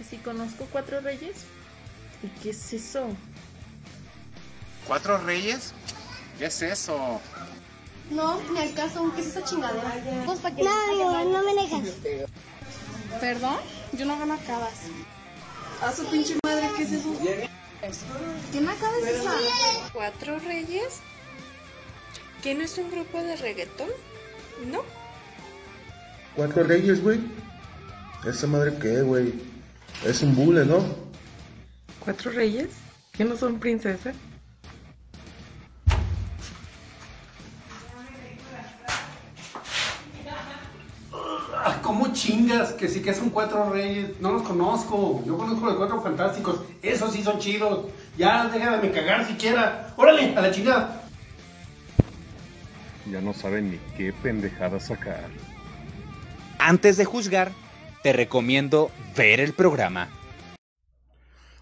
que si conozco cuatro reyes. ¿Y qué es eso? ¿Cuatro reyes? ¿Qué es eso? No, ni al caso, ¿qué es esa chingadera? Pues para que no, no me dejas. Perdón, yo no gano acabas. A su pinche madre, ¿qué es eso? ¿Qué nacada es esa? ¿Cuatro reyes? ¿Qué no es un grupo de reggaetón? ¿No? ¿Cuatro reyes, güey? ¿Esa madre qué, güey? Es un bule, ¿no? ¿Cuatro reyes? ¿Que no son princesas? ¿Cómo chingas? Que sí que son cuatro reyes. No los conozco. Yo conozco los cuatro fantásticos. Esos sí son chidos. Ya, déjame cagar siquiera. Órale, a la chingada. Ya no saben ni qué pendejada sacar. Antes de juzgar, te recomiendo ver el programa.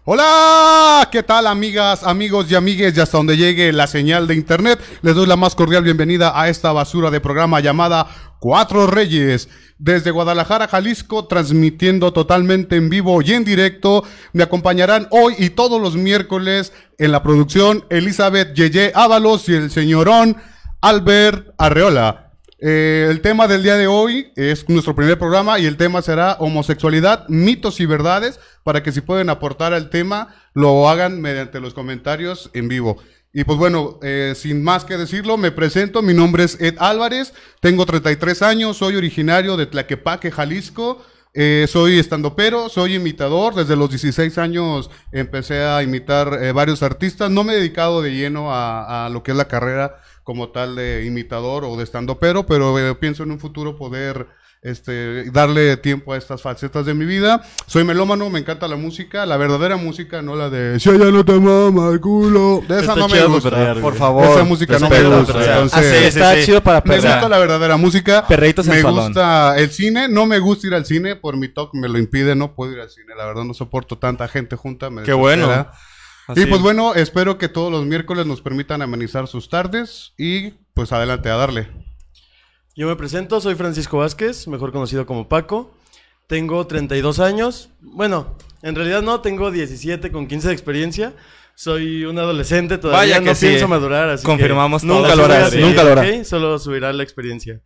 Hola, ¿qué tal amigas, amigos y amigues? Y hasta donde llegue la señal de internet, les doy la más cordial bienvenida a esta basura de programa llamada Cuatro Reyes. Desde Guadalajara, Jalisco, transmitiendo totalmente en vivo y en directo, me acompañarán hoy y todos los miércoles en la producción Elizabeth Yeye Ábalos y el señorón Albert Arreola. Eh, el tema del día de hoy es nuestro primer programa y el tema será homosexualidad, mitos y verdades, para que si pueden aportar al tema, lo hagan mediante los comentarios en vivo. Y pues bueno, eh, sin más que decirlo, me presento, mi nombre es Ed Álvarez, tengo 33 años, soy originario de Tlaquepaque, Jalisco, eh, soy estandopero, soy imitador, desde los 16 años empecé a imitar eh, varios artistas, no me he dedicado de lleno a, a lo que es la carrera como tal de imitador o de estandopero, pero eh, pienso en un futuro poder este, darle tiempo a estas facetas de mi vida. Soy melómano, me encanta la música, la verdadera música, no la de si ya no te mama el culo. De esa Está no me gusta. perrear, Por favor, Esa música no me gusta. Entonces, Ah, sí, está chido para Me perrear. gusta la verdadera música. Perreitos en me salón. gusta el cine, no me gusta ir al cine, por mi toque me lo impide, no puedo ir al cine, la verdad no soporto tanta gente junta. me Qué bueno. Así Y pues es. bueno, espero que todos los miércoles nos permitan amenizar sus tardes y pues adelante a darle. Yo me presento, soy Francisco Vázquez, mejor conocido como Paco. Tengo 32 años. Bueno, en realidad no, tengo 17 con 15 de experiencia. Soy un adolescente todavía, Vaya que no sí. pienso madurar, así Confirmamos que todo. nunca lo lo hará, hará, nunca lo hará. ¿ok? Solo subirá la experiencia.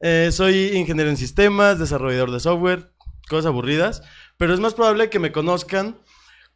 Eh, soy ingeniero en sistemas, desarrollador de software, cosas aburridas, pero es más probable que me conozcan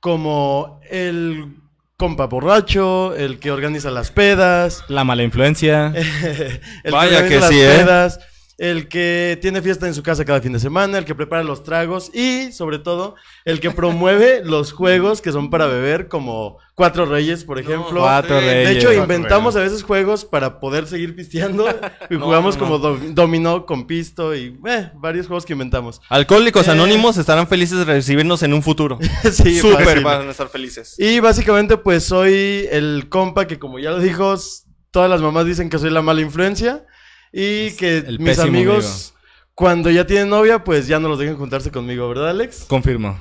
como el compa borracho, el que organiza las pedas, La mala influencia. el Vaya organiza que las sí, ¿eh? El que tiene fiesta en su casa cada fin de semana, el que prepara los tragos y, sobre todo, el que promueve los juegos que son para beber, como Cuatro Reyes, por ejemplo. Cuatro De Reyes. hecho, Cuatro inventamos a veces juegos para poder seguir pisteando y No, jugamos no, no. como do- dominó con pisto y eh, varios juegos que inventamos. Alcohólicos Eh, Anónimos estarán felices de recibirnos en un futuro. Sí, Súper fácil. van a estar felices. Y básicamente, pues soy el compa que, como ya lo dijo, s- todas las mamás dicen que soy la mala influencia. Y que el mis amigos, cuando ya tienen novia, pues ya no los dejen juntarse conmigo, ¿verdad, Alex? Confirmo.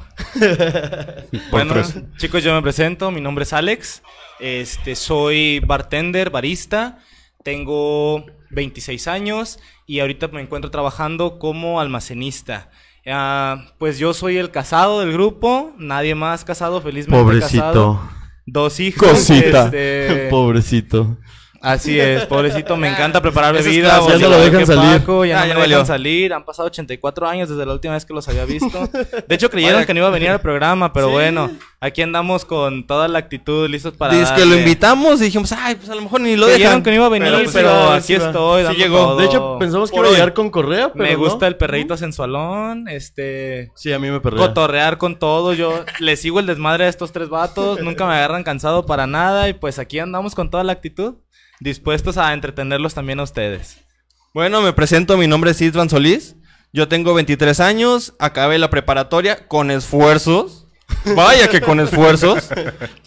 bueno, chicos, yo me presento. Mi nombre es Alex. Este, soy bartender, barista. Tengo 26 años y ahorita me encuentro trabajando como almacenista. Ah, pues yo soy el casado del grupo, nadie más casado, felizmente casado. Dos hijos. Cosita. este, Pobrecito. Así es, pobrecito, me encanta preparar bebidas. esclavo, ya no lo dejan salir. Paco, ya Ah, no ya me valió. dejan salir. Han pasado 84 años desde la última vez que los había visto. De hecho, creyeron Vaya. que no iba a venir al programa, pero Sí. bueno, aquí andamos con toda la actitud, listos para. Dice que lo invitamos y dijimos, ay, pues a lo mejor ni lo Creyeron dejan. que no iba a venir, pero, pues, aquí sí estoy. Sí llegó. todo. De hecho, pensamos que Por iba a llegar con correa, pero Me no. gusta el perreíto sensualón, este... Sí, a mí me perrea. Cotorrear con todo, yo le sigo el desmadre a estos tres vatos, nunca me agarran cansado para nada y pues aquí andamos con toda la actitud, dispuestos a entretenerlos también a ustedes. Bueno, me presento, mi nombre es Isvan Solís. Yo tengo 23 años, acabé la preparatoria con esfuerzos. Vaya que con esfuerzos.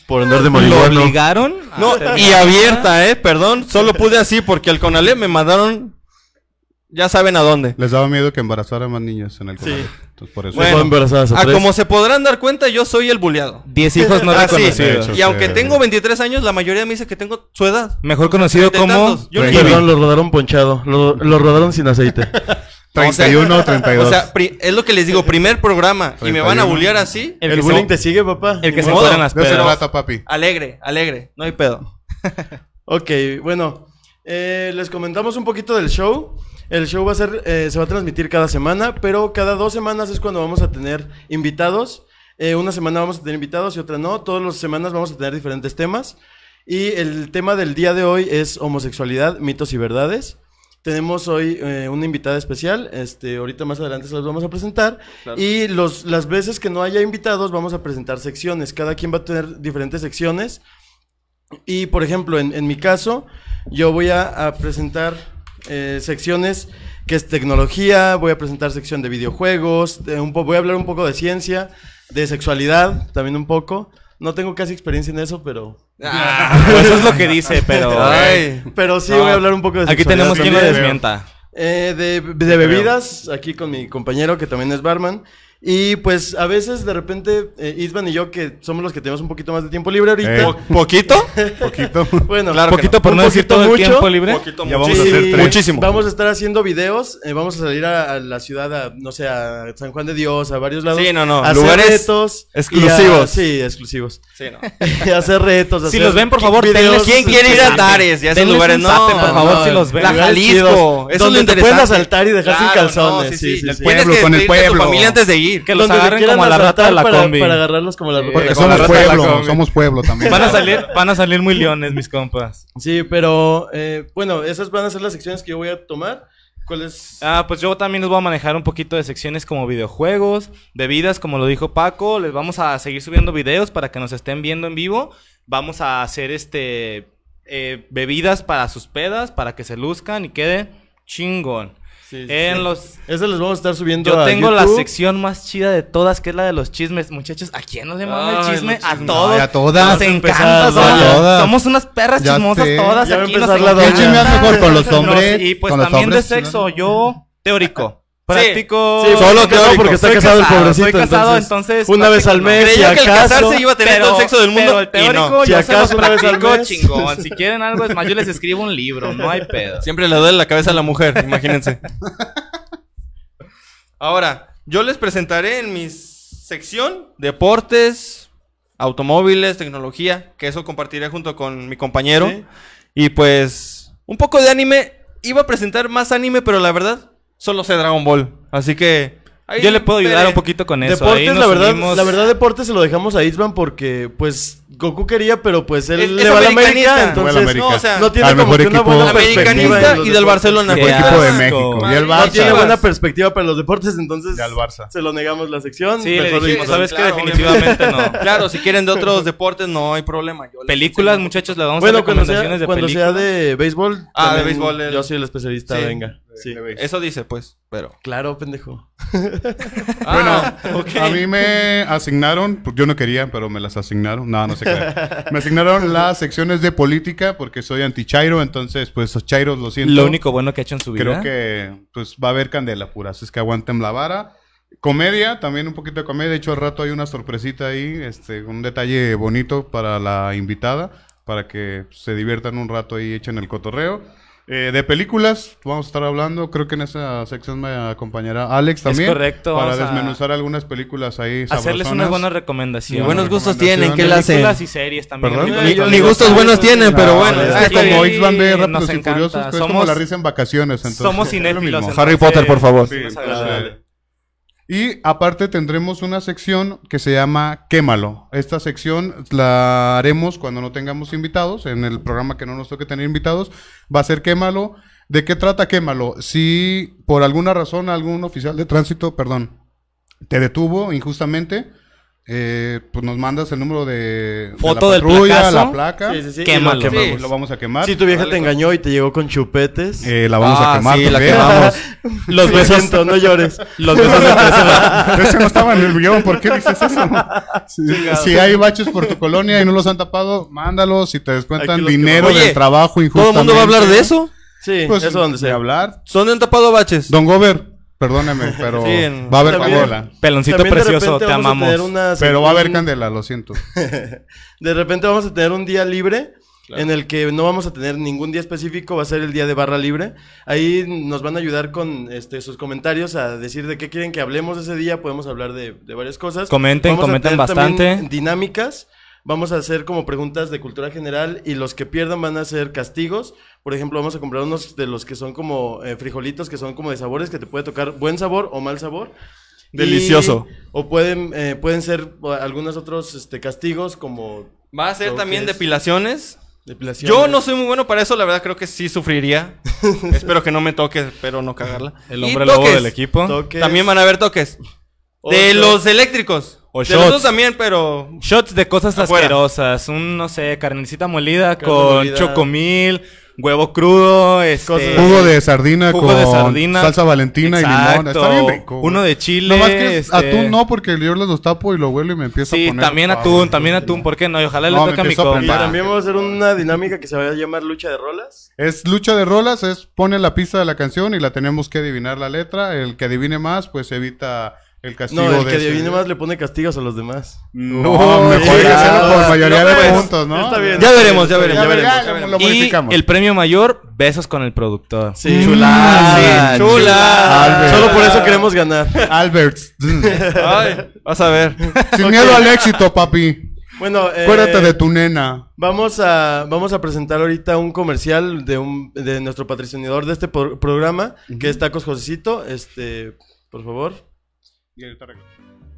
Por andar de ¿Lo marihuana. obligaron? No, terminar? y abierta, eh, perdón. Solo pude así porque al Conalep me mandaron. Ya saben a dónde. Les daba miedo que embarazaran más niños en el Sí. colegio. Entonces, por eso. Bueno, embarazadas a como se podrán dar cuenta, yo soy el buleado. Diez hijos no Ah, sí. reconocidos. Y aunque sí. tengo 23 años, la mayoría me dice que tengo su edad. Mejor conocido como... Yo. Perdón, lo rodaron ponchado. Lo, lo rodaron sin aceite. 31, 32. O sea, pri- es lo que les digo, primer programa. Y me van a 31. bullear así. El, que bullying se- te sigue, papá. El que se fueran las pedas. trata, papi. Alegre, alegre. No hay pedo. Ok, bueno. eh, les comentamos un poquito del show. El show va a ser, eh, se va a transmitir cada semana, pero cada dos semanas es cuando vamos a tener invitados. Eh, una semana vamos a tener invitados y otra no. Todas las semanas vamos a tener diferentes temas. Y el tema del día de hoy es homosexualidad, mitos y verdades. Tenemos hoy eh, una invitada especial, este, ahorita más adelante se las vamos a presentar. Claro. Y los, las veces que no haya invitados vamos a presentar secciones. Cada quien va a tener diferentes secciones. Y por ejemplo, en, en mi caso, yo voy a, a presentar eh, secciones que es tecnología, voy a presentar sección de videojuegos, de un po- voy a hablar un poco de ciencia, de sexualidad, también un poco. No tengo casi experiencia en eso, pero... Pues eso es lo que dice, pero. Ay. Pero sí No. voy a hablar un poco de Aquí tenemos quien lo desmienta. Eh, de, de bebidas, aquí con mi compañero que también es barman. Y pues a veces de repente, eh, Isvan y yo, que somos los que tenemos un poquito más de tiempo libre ahorita. Eh. Po- ¿Poquito? Poquito. Bueno, Claro Poquito no. por Un no decir el mucho, tiempo libre. poquito ya mucho. vamos a hacer tres. Muchísimo. Vamos a estar haciendo videos, eh, vamos a salir a, a la ciudad, a, no sé, a San Juan de Dios, a varios lados. Sí, no, no, a hacer lugares retos. a- exclusivos. sí, exclusivos. Sí, no. Y a hacer retos. Si hacer los ven, por favor, videos. ¿Quién quiere ir a Tares y a esos lugares? No, zape, por favor, No, si los ven. La Jalisco. Eso es lo donde te pueden interesante. asaltar y dejar sin calzones. no, sí, sí, sí. Con el pueblo. familia antes de ir. Que los Donde agarren como a la rata de la para, combi. para agarrarlos como la Sí. Porque somos la rata de la pueblo, combi. somos pueblo también. Van a salir, van a salir muy leones, mis compas. Sí, pero eh, bueno, esas van a ser las secciones que yo voy a tomar. ¿Cuáles? Ah, pues yo también les voy a manejar un poquito de secciones como videojuegos, bebidas, como lo dijo Paco. Les vamos a seguir subiendo videos para que nos estén viendo en vivo. Vamos a hacer este eh, bebidas para sus pedas, para que se luzcan y quede chingón. Sí, En sí. los Esas las vamos a estar subiendo Yo a tengo la YouTube. sección más chida de todas, que es la de los chismes. Muchachos, ¿a quién no le mama Ay, el chisme? A chismes. todos. Ay, a todas. Nos encanta. somos. Todas. somos unas perras Ya chismosas sé. todas. Ya aquí nos la encanta. ¿Qué chismeas mejor con los Nos- hombres? y pues con los también hombres? de sexo. Yo, teórico. Práctico. Sí, Solo porque- teórico. porque está Soy casado, el pobrecito. soy casado, entonces, Una vez al mes, Creyó si que al acaso. casarse iba a tener todo el sexo del mundo pero el y no. Si yo se los acaso una vez al practico mes. chingón. Si quieren algo, es más, yo les escribo un libro, no hay pedo. Siempre le duele la cabeza a la mujer, imagínense. Ahora, yo les presentaré en mi sección deportes, automóviles, tecnología, que eso compartiré junto con mi compañero. Sí. Y pues, un poco de anime. Iba a presentar más anime, pero la verdad, solo sé Dragon Ball. Así que... ahí Yo le puedo ayudar un poquito con eso. Ahí Deportes, nos la verdad, unimos. la verdad, deportes se lo dejamos a Isvan porque, pues, Goku quería, pero pues él Es- le es va a la. América, entonces Le América. No, o sea, no tiene Al como mejor que una equipo. buena perspectiva. Y del. Barcelona. Mejor equipo de. México. Y el No Barça. tiene Chivas. buena perspectiva para los deportes, entonces Y al Barça. se lo negamos la sección. Sí, le Mejor dije, dimos- ¿sabes? Claro, Definitivamente no. Claro, si quieren de otros deportes, no hay problema. Yo Películas, muchachos, le vamos a Bueno, cuando sea, recomendaciones de cuando sea películas. de béisbol. Ah, de béisbol, el- Yo soy el especialista, Sí. Eso dice, pues, pero... Claro, pendejo. Ah, A mí me asignaron, pues yo no quería, pero me las asignaron. No, no sé qué. Me asignaron las secciones de política porque soy anti-chairo, entonces, pues, los chairos lo siento. Lo único bueno que ha hecho en su vida. Creo que, pues, va a haber candela pura, así es que aguanten la vara. Comedia, también un poquito de comedia. De hecho, al rato hay una sorpresita ahí, este, un detalle bonito para la invitada, para que se diviertan un rato ahí, echen el cotorreo. Eh, de películas, vamos a estar hablando. Creo que en esa sección me acompañará Alex también. correcto, Para a- desmenuzar algunas películas ahí. Hacerles unas buenas recomendaciones. Ni buenos gustos tienen, ¿qué le hacen? Películas y series también. Ni- ni gustos buenos tienen, no, pero no, bueno, Es que como X-Van de nos Rápidos y encanta. Furiosos, pues, es como Somos- la risa en vacaciones. Entonces, Somos es lo cinéfilos. Harry Potter, por favor. sí, Sí, Y aparte tendremos una sección que se llama Quémalo. Esta sección la haremos cuando no tengamos invitados. En el programa que no nos toque tener invitados, va a ser Quémalo. ¿De qué trata Quémalo? Si por alguna razón algún oficial de tránsito, perdón, te detuvo injustamente, eh, pues nos mandas el número de, de Foto la del patrulla, la placa. Sí, sí, sí. Quémalo. Lo quemamos. Lo vamos a quemar. Si tu vieja te con- engañó y te llegó con chupetes. Eh, la vamos Ah, a quemar. sí, la quemamos. Los Lo besos. siento, no llores. Los besos de. Ese no estaba en el guion, ¿por qué dices eso? Si, si hay baches por tu colonia y no los han tapado, mándalos. Si te descuentan dinero del trabajo ¿Todo el injustamente. mundo va a hablar de eso? Sí, Pues, eso donde de sea. hablar. ¿Dónde han tapado baches? Don Gober, perdóneme, pero Sí, en- va a haber También- candela. Peloncito También precioso, te vamos a amamos. tener una- Pero va a haber candela, lo siento. De repente vamos a tener un día libre Claro. en el que no vamos a tener ningún día específico, va a ser el día de barra libre. Ahí nos van a ayudar con este, sus comentarios a decir de qué quieren que hablemos ese día, podemos hablar de, de varias cosas. Comenten, Vamos a comenten tener bastante. dinámicas. Vamos a hacer como preguntas de cultura general y los que pierdan van a hacer castigos. Por ejemplo, vamos a comprar unos de los que son como eh, frijolitos, que son como de sabores, que te puede tocar buen sabor o mal sabor. Y- Delicioso. o pueden, eh, pueden ser algunos otros este, castigos como... Va a ser también depilaciones. depilaciones. Yo no soy muy bueno para eso, la verdad creo que sí sufriría. Espero que no me toque, espero no cagarla. El hombre lobo del equipo. Toques. También van a haber toques. De los eléctricos. O de shots. los dos también, pero... Shots de cosas Afuera. asquerosas. Un, no sé, carnecita molida Carne con molida. chocomil, huevo crudo, este... Cosas- Jugo de sardina jugo con de sardina. salsa valentina y limón. Está bien rico. Uno de chile. Nomás que este- atún no, porque yo los tapo y lo huelo y me empiezo Sí, a poner. también Ah, atún, también atún, ¿por qué no? Y ojalá No, le toque a mi empiezo a Y compa. también vamos a hacer una dinámica que se va a llamar lucha de rolas. Es lucha de rolas, es pone la pista de la canción y la tenemos que adivinar la letra. El que adivine más, pues evita el castigo No, el de que ese- adivine más le pone castigos a los demás. No, mejor que hacerlo ya, por mayoría no, de pues, puntos, ¿no? está bien. Ya veremos, ya veremos, Ya veremos. veremos, ya veremos. lo Y modificamos. el premio mayor, besos con el productor. Sí. Chula, Sí, chula. Albert. Solo por eso queremos ganar. Albert. Ay, vas a ver. Sin miedo al éxito, papi. Bueno, eh, Acuérdate de tu nena. Vamos a, vamos a presentar ahorita un comercial de, un, de nuestro patrocinador de este pro- programa, que es Tacos Josecito. Este, por favor.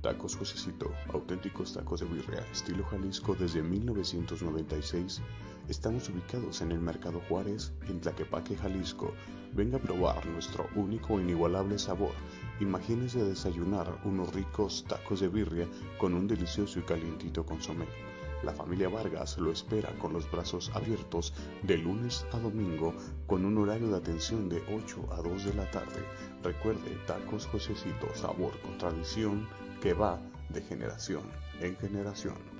Tacos Josecito, auténticos tacos de birria, estilo Jalisco desde 1996. Estamos ubicados en el Mercado Juárez, en Tlaquepaque, Jalisco. Venga a probar nuestro único e inigualable sabor. Imagínese desayunar unos ricos tacos de birria con un delicioso y calientito consomé. La familia Vargas lo espera con los brazos abiertos de lunes a domingo con un horario de atención de 8 a 2 de la tarde. Recuerde, Tacos Josecito, sabor con tradición que va de generación en generación.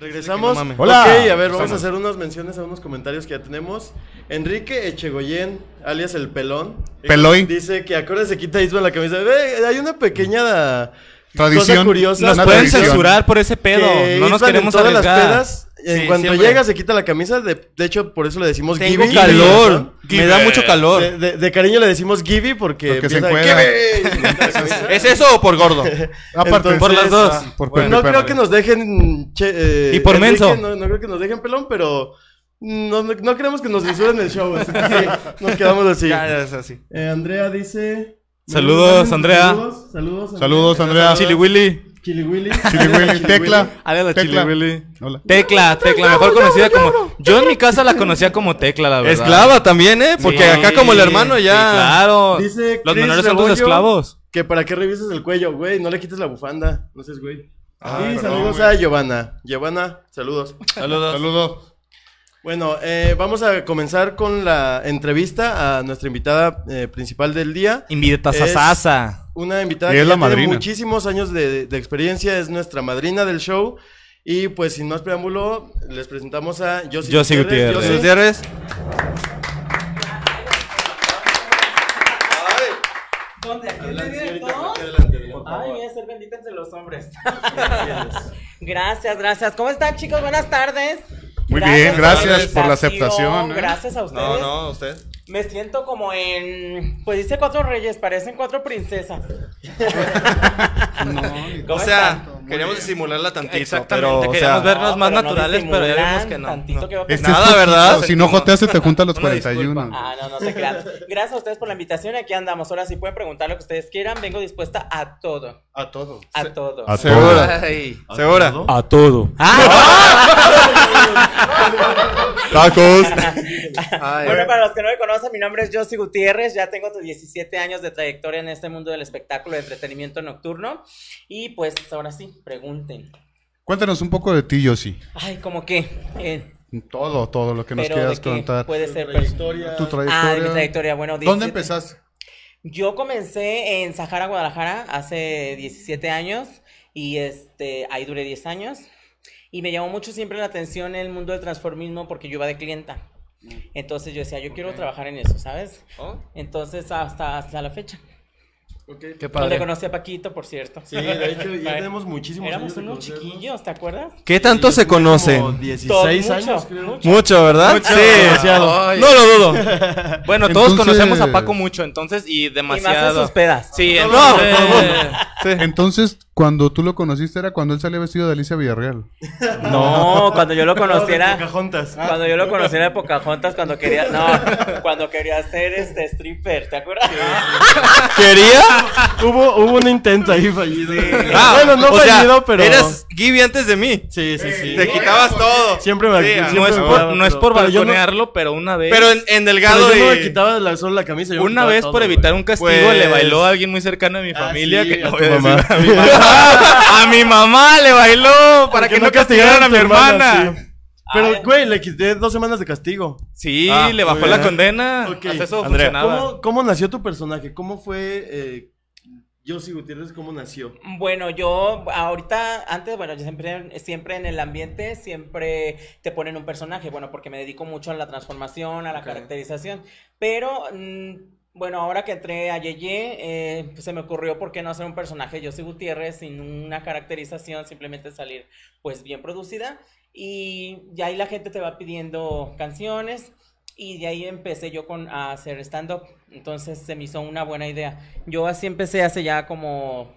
Regresamos. no. Hola. Ok, a ver, vamos a hacer unas menciones a unos comentarios que ya tenemos. Enrique Echegoyen, alias el pelón. Peloy. Dice que acuérdense se quita Isma la camisa. Ve, hay una pequeña Tradición. cosa curiosa. Nos pueden tradición. censurar por ese pedo. que No nos Isma en queremos todas las arriesgar. pedas, en Sí, cuanto siempre. llega se quita la camisa. De, de hecho, por eso le decimos Tengo Gibby. calor. Gibby. Me da mucho calor. De, de- de cariño le decimos Gibby porque, Porque se. ¿Es eso o por gordo? Aparte, Entonces, por las dos. ah, por Bueno, Pepe no creo que nos dejen. che- eh, Y por Enrique, menso. No, no creo que nos dejen pelón, pero. No, no, no queremos que nos censuren el show. Así que nos quedamos así. Ya, ya es así. Eh, Andrea dice. Saludos, Andrea. Saludos, saludos, Saludos, Andrea. Chili Willy. Chili Willy. Chili Willy. Tecla. Ale la Chili Tecla. Willy. Hola. Tecla, Tecla, mejor conocida como. Yo en mi casa la conocía como Tecla, la verdad. Esclava también, ¿eh? Porque Sí, acá como el hermano sí, ya... claro. Dice Los Chris menores son tus esclavos. Que para qué revisas el cuello, güey. No le quites la bufanda. No seas güey. Ah, y perdón, saludos güey. a Giovanna. Giovanna, saludos. Saludos. Saludos. Bueno, eh, vamos a comenzar con la entrevista a nuestra invitada eh, principal del día. Invita Es Sasa. Una invitada Y que es ya la tiene muchísimos años de, de experiencia, es nuestra madrina del show. Y pues sin más preámbulo, les presentamos a Josie, Josie Gutiérrez. Josie. Gutiérrez. Ay, voy a ser bendita entre los hombres. gracias, gracias. ¿Cómo están, chicos? Buenas tardes. Muy bien, gracias por la aceptación, ¿eh? Gracias a ustedes. No, no, usted. Me siento como en. Pues dice cuatro reyes, parecen cuatro princesas. O ¿Cómo sea, están? Queríamos disimularla tantito, Exactamente, pero, o queríamos sea, vernos No, más pero no naturales, pero ya vimos que no. tantito no. que va a Este es Nada, poquito, ¿verdad? Si no joteas, se te juntan los Una 41. disculpa. Ah, no, no se crean. Gracias a ustedes por la invitación. Aquí andamos. Ahora sí pueden preguntar lo que ustedes quieran. Vengo dispuesta a todo. A todo. A todo. A Segura. Ay, segura. A todo. Tacos. Ay, Bueno, para los que no me conocen, mi nombre es Josie Gutiérrez. Ya tengo 17 años de trayectoria en este mundo del espectáculo de entretenimiento nocturno. Y pues ahora sí, pregunten. Cuéntanos un poco de ti, Yossi. Ay, ¿cómo qué? Eh, Todo, todo lo que nos quieras contar. puede ser. Trayectoria. Tu Ah, de trayectoria. mi trayectoria. Bueno, ¿Dónde 17 empezaste? Yo comencé en Sahara, Guadalajara, hace 17 años y este, ahí duré 10 años. Y me llamó mucho siempre la atención el mundo del transformismo porque yo iba de clienta. Entonces yo decía, yo quiero trabajar en eso, ¿sabes? ¿Oh? Entonces hasta, hasta la fecha. Qué Donde conocí a Paquito, por cierto. Sí, de hecho, ya tenemos muchísimos Éramos años unos chiquillos, ¿te acuerdas? ¿Qué tanto se como conocen? 16 Todo, años, mucho, creo. mucho. Mucho, ¿verdad? Mucho. Sí. Demasiado. Ay. No lo dudo. Bueno, todos Entonces- conocemos a Paco mucho, entonces, y demasiado. sus pedas. Sí, No, entonces... sí. Entonces, cuando tú lo conociste era cuando él salía vestido de Alicia Villarreal. No, cuando yo lo No, conociera. Pocahontas. Cuando yo lo conociera de Pocahontas, cuando quería. No, cuando quería ser este stripper, ¿te acuerdas? ¿Quería? Hubo, hubo un intento ahí fallido. Ah, bueno, no sea, fallido, pero. Eras Gibby antes de mí. Sí, sí, sí. Te quitabas todo. Siempre me Sí, siempre No es me por, no es no- balconearlo, pero una vez... Pero en, en delgado Pero yo no me quitaba la, solo la camisa. yo Una vez todo, por evitar un castigo Pues- le bailó a alguien muy cercano de mi Ah, familia sí, que no a voy decir mi mamá. a mi mamá le bailó para Porque que no castigaran a mi tu hermana. Pero, güey, le quité dos semanas de castigo. Sí, Ah, le bajó la condena. Ok, Hasta eso Andrea. funcionaba. ¿Cómo, ¿Cómo nació tu personaje? ¿Cómo fue eh, Josie Gutiérrez? ¿Cómo nació? Bueno, yo ahorita, antes, bueno, yo siempre, siempre en el ambiente, siempre te ponen un personaje, bueno, porque me dedico mucho a la transformación, a la caracterización, pero, mm, bueno, ahora que entré a Yeye, eh, pues se me ocurrió por qué no hacer un personaje Josie Gutiérrez sin una caracterización, simplemente salir, pues, bien producida, y ya ahí la gente te va pidiendo canciones, y de ahí empecé yo con, a hacer stand-up. Entonces se me hizo una buena idea. Yo así empecé hace ya como,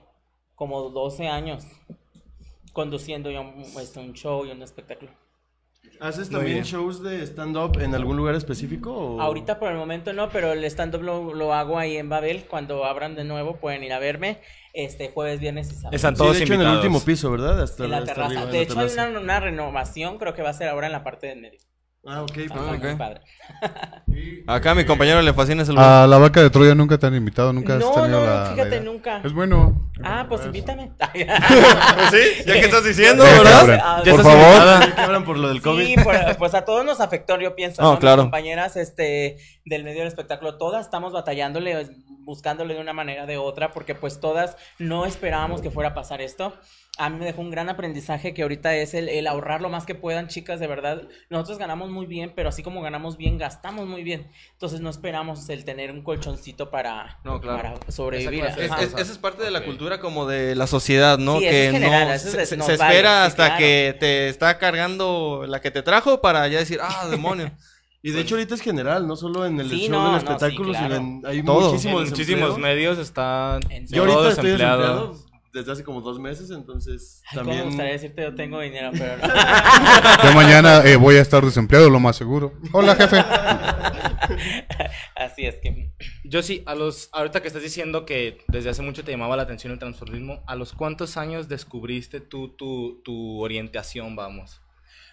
como 12 años conduciendo yo este, un show y un espectáculo. ¿Haces también shows de stand-up en algún lugar específico? o- Ahorita por el momento no, pero el stand-up lo, lo hago ahí en Babel. Cuando abran de nuevo pueden ir a verme. Este jueves, viernes y sábado. Están Sí, todos de hecho en el último piso, ¿verdad? Hasta, en la hasta terraza. arriba, en de la hecho hay terraza. una, una renovación, creo que va a ser ahora en la parte del medio. Ah, ok. Está pues, muy ok. padre. Acá a mi compañero le fascina ese lugar. A la vaca de Troya nunca te han invitado, nunca has No, tenido no, la. no, fíjate, la nunca. Es bueno. Ah, pues invítame. Pues sí, ya que estás diciendo, Sí, ¿verdad? Ah, Por favor. hablan por lo del COVID. Sí, por- pues a todos nos afectó, yo pienso, No, ¿no? claro. Mis compañeras este, del medio del espectáculo, todas estamos batallándole, buscándole de una manera o de otra, porque pues todas no esperábamos que fuera a pasar esto. A mí me dejó un gran aprendizaje que ahorita es el, el ahorrar lo más que puedan, chicas, de verdad. Nosotros ganamos muy bien, pero así como ganamos bien, gastamos muy bien. Entonces no esperamos el tener un colchoncito para, No, claro. para sobrevivir. Esa Es- Ajá. es- esa es parte de la cultura como de la sociedad, ¿no? Sí, que es general, no eso se, es- se- nos se vale, espera sí, hasta claro. que te está cargando la que te trajo para ya decir, ah, demonio. Y de hecho ahorita es general, no solo en el Sí, show no, del no, sí, espectáculo, claro. sino en, hay Todo. muchísimo En desempleo. muchísimos medios está En Yo ahorita estoy desempleado. desde hace como dos meses, entonces Ay, cómo me también... gustaría decirte yo tengo dinero, pero no. Yo mañana eh, voy a estar desempleado, lo más seguro. Hola, jefe. Así es que... Yo sí, a los, ahorita que estás diciendo que desde hace mucho te llamaba la atención el transformismo, ¿a los cuántos años descubriste tú tu, tu orientación, vamos?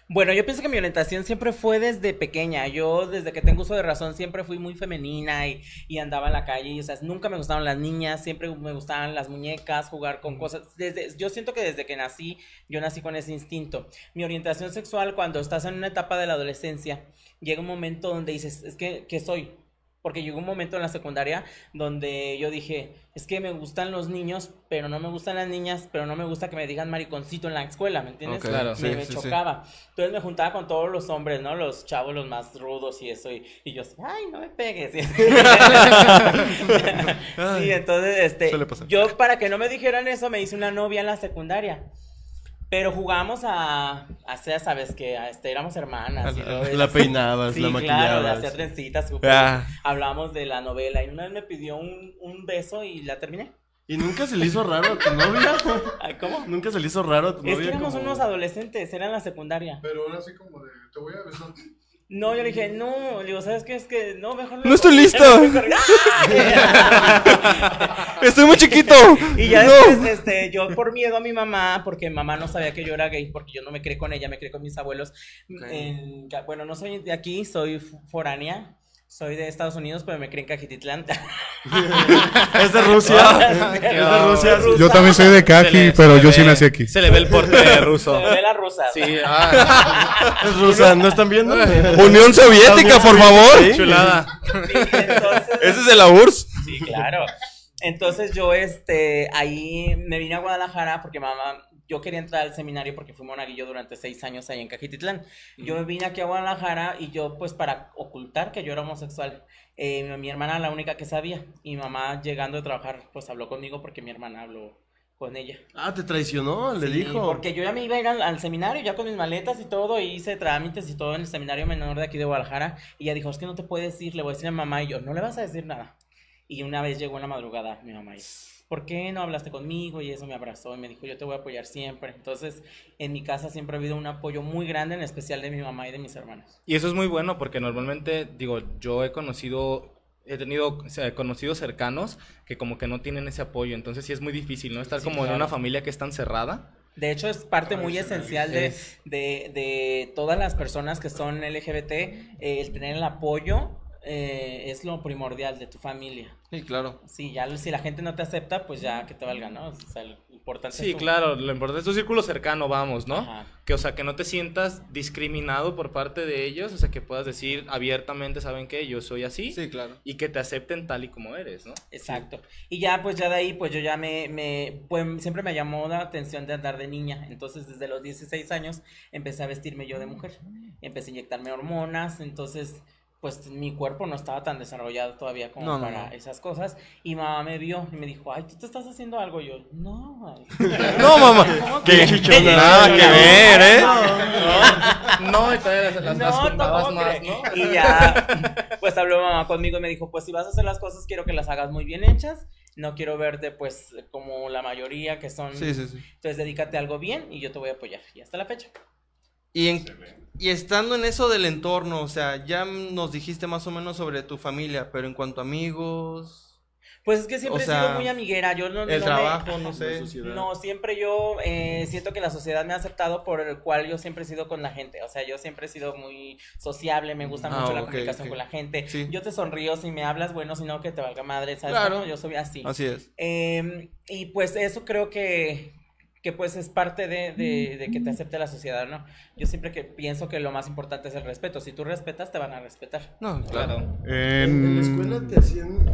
Bueno, yo pienso que mi orientación siempre fue desde pequeña. Yo, desde que tengo uso de razón, siempre fui muy femenina y, y andaba en la calle. Y, o sea, nunca me gustaban las niñas, siempre me gustaban las muñecas, jugar con cosas. Desde, yo siento que desde que nací, yo nací con ese instinto. Mi orientación sexual, cuando estás en una etapa de la adolescencia, llega un momento donde dices, es que, ¿qué soy? Porque llegó un momento en la secundaria donde yo dije, es que me gustan los niños, pero no me gustan las niñas, pero no me gusta que me digan mariconcito en la escuela, ¿me entiendes? Claro, me, sí, me sí, sí. chocaba. Entonces me juntaba con todos los hombres, ¿no? Los chavos, los más rudos y eso. Y, y yo, ay, no me pegues. sí, entonces, este, yo para que no me dijeran eso, me hice una novia en la secundaria. Pero jugábamos a, a hacer, sabes que a, este, éramos hermanas. y todo La peinabas, sí, la claro, le maquillabas. hacía trencitas. Ah. Hablamos de la novela y una vez me pidió un, un beso y la terminé. ¿Y nunca se le hizo raro a tu novia? ¿Cómo? ¿Nunca se le hizo raro a tu Es novia? que éramos como- unos adolescentes, era en la secundaria. Pero ahora sí como de, te voy a besar. No, yo le dije, no, le digo, ¿sabes qué? Es que no, mejor No estoy listo. Estoy muy chiquito. Y ya No. después, este, yo por miedo a mi mamá, porque mamá no sabía que yo era gay, porque yo no me crié con ella, me crié con mis abuelos. Bueno, no soy de aquí, soy foránea. Soy de Estados Unidos, pero me crié en Cajititlán. Es de Rusia. es de Rusia. Yo también soy de Caji, le- pero le yo sí nací aquí. Se le ve el porte ruso. Se me ve la rusa. Sí, ah, Es rusa, ¿no están viendo? Unión Soviética, por favor. Sí. chulada. Sí, entonces, Ese es de la URSS. Sí, claro. Entonces yo, este, ahí me vine a Guadalajara porque mamá, yo quería entrar al seminario porque fui monaguillo durante seis años ahí en Cajititlán. Yo vine aquí a Guadalajara y yo, pues, para ocultar que yo era homosexual, eh, mi, hermana la única que sabía. Y mi mamá, llegando a trabajar, pues, habló conmigo porque mi hermana habló con ella. Ah, te traicionó, le Sí, dijo. Porque yo ya me iba a ir al, al seminario, ya con mis maletas y todo, y hice trámites y todo en el seminario menor de aquí de Guadalajara. Y ella dijo, es que no te puedes ir, le voy a decir a mamá. Y yo, no le vas a decir nada. Y una vez llegó en la madrugada mi mamá y, ¿por qué no hablaste conmigo? Y eso me abrazó y me dijo, yo te voy a apoyar siempre. Entonces, en mi casa siempre ha habido un apoyo muy grande, en especial de mi mamá y de mis hermanos. Y eso es muy bueno porque normalmente, digo, yo he conocido, he tenido o sea, conocidos cercanos que como que no tienen ese apoyo, entonces sí es muy difícil, ¿no? Estar Sí, como en una familia que es tan cerrada. De hecho, es parte muy esencial de, Es- de, de todas las personas que son LGBT, eh, el tener el apoyo eh, es lo primordial de tu familia. Sí, claro. Sí, ya si la gente no te acepta, pues ya que te valga, ¿no? O sea, lo importante Sí, es tu- claro, lo importante es tu círculo cercano, vamos, ¿no? Ajá. Que, o sea, que no te sientas discriminado por parte de ellos, o sea, que puedas decir abiertamente, ¿saben qué? Yo soy así. Sí, claro. Y que te acepten tal y como eres, ¿no? Exacto. Y ya, pues ya de ahí, pues yo ya me, me pues siempre me llamó la atención de andar de niña. Entonces, desde los 16 años, empecé a vestirme yo de mujer. Empecé a inyectarme hormonas, entonces, pues mi cuerpo no estaba tan desarrollado todavía como No, no, para no. esas cosas. Y mamá me vio y me dijo, ay, ¿tú te estás haciendo algo? Y yo, no. ay". No, mamá. ¿Cómo Qué que? chichona. Nada que ver, ¿eh? No, y todavía las, las, las No, juntabas ¿cómo más? ¿no? Y ya, pues habló mamá conmigo y me dijo, pues si vas a hacer las cosas, quiero que las hagas muy bien hechas. No quiero verte, pues, como la mayoría que son. Sí, sí, sí. Entonces, dedícate a algo bien y yo te voy a apoyar. Y hasta la fecha. Y, en- y estando en eso del entorno, o sea, ya nos dijiste más o menos sobre tu familia, pero en cuanto a amigos... Pues es que siempre O he sido muy amiguera. Yo no, el no me- trabajo, no sé. No, siempre yo eh, siento que la sociedad me ha aceptado por el cual yo siempre he sido con la gente. O sea, yo siempre he sido muy sociable, me gusta Ah, mucho la comunicación con la gente. Sí. Yo te sonrío si me hablas, bueno, si no, que te valga madre, ¿sabes? Claro. cómo? Yo soy así. Así es. Eh, y pues eso creo que, que pues es parte de, de- de que te acepte la sociedad, ¿no? Yo siempre que pienso que lo más importante es el respeto. Si tú respetas, te van a respetar. No, claro. En la escuela te hacían,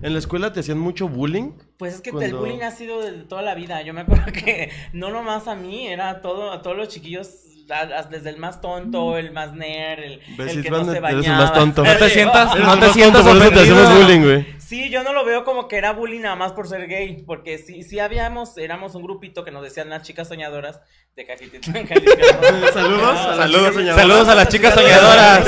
en la escuela te hacían mucho bullying. Pues es que el bullying ha sido de toda la vida. Yo me acuerdo que no nomás a mí, era todo, a todos los chiquillos, desde el más tonto, el más nerd, el, ¿Ves, el que no se Eres el bañaba. más tonto. No te sientas- no te sientas te hacemos bullying, güey. Sí, yo no lo veo como que era bullying nada más por ser gay, porque sí, sí habíamos, éramos un grupito que nos decían las chicas soñadoras de Cajititlán, Jalisco. Saludos Saludos- soñadoras. saludos a las chicas soñadoras.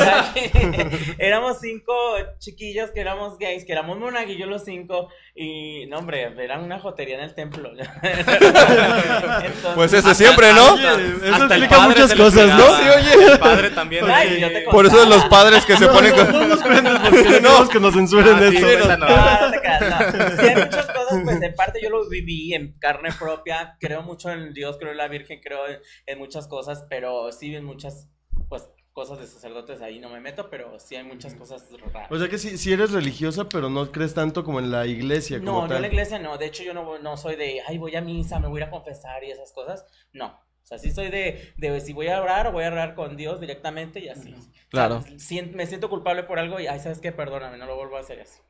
éramos cinco chiquillos que éramos gays, que éramos monaguillos los cinco, y no hombre, era una jotería en el templo. Entonces- Pues ese siempre, ¿no? Oye, eso Hasta el explica padre muchas cosas, ¿no? Sí, oye. El padre también. Ay, yo te Por eso los padres que se No, ponen no, con... no nos cuentes porque no queremos que nos censuren Ah, esto. No, no te creas, no. Sí, hay muchas cosas, pues en parte yo lo viví en carne propia. Creo mucho en Dios, creo en la Virgen, creo en, en muchas cosas, pero sí en muchas, pues, cosas de sacerdotes ahí no me meto, pero sí hay muchas cosas raras. O sea que si, si eres religiosa, pero no crees tanto como en la iglesia. Como No, tal. en la iglesia no. De hecho, yo no, no soy de, ay, voy a misa, me voy a confesar y esas cosas. No. O sea, sí soy de, de si voy a orar, voy a orar con Dios directamente y así. Claro. O sea, me siento culpable por algo y, ay, ¿sabes qué? Perdóname, no lo vuelvo a hacer así.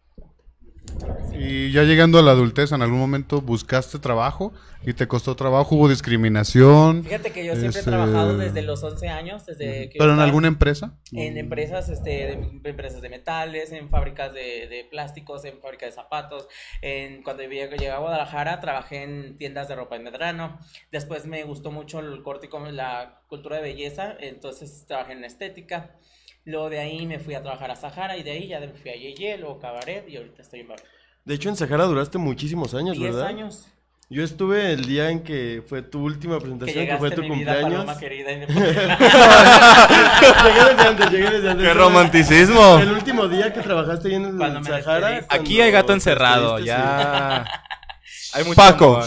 Y ya llegando a la adultez, ¿en algún momento buscaste trabajo y te costó trabajo? ¿Hubo discriminación? Fíjate que yo siempre he Este, trabajado desde los 11 años, desde que ¿Pero en alguna empresa? En empresas, este, de, empresas de metales, en fábricas de, de plásticos, en fábricas de zapatos. En, cuando llegué, llegué a Guadalajara, trabajé en tiendas de ropa en Medrano. Después me gustó mucho el corte y la cultura de belleza, entonces trabajé en estética. Luego de ahí me fui a trabajar a Sahara y de ahí ya me fui a Yeye, luego Cabaret y ahorita estoy en Bar. De hecho, en Sahara duraste muchísimos años, 10 ¿verdad? años. Yo estuve el día en que fue tu última presentación, que, fue tu mi vida, cumpleaños. paloma querida. y- llegué desde antes, llegué desde antes. ¡Qué romanticismo! El último día que trabajaste ahí en el Sahara. Aquí hay gato encerrado, ya. Hay mucho Paco. amor.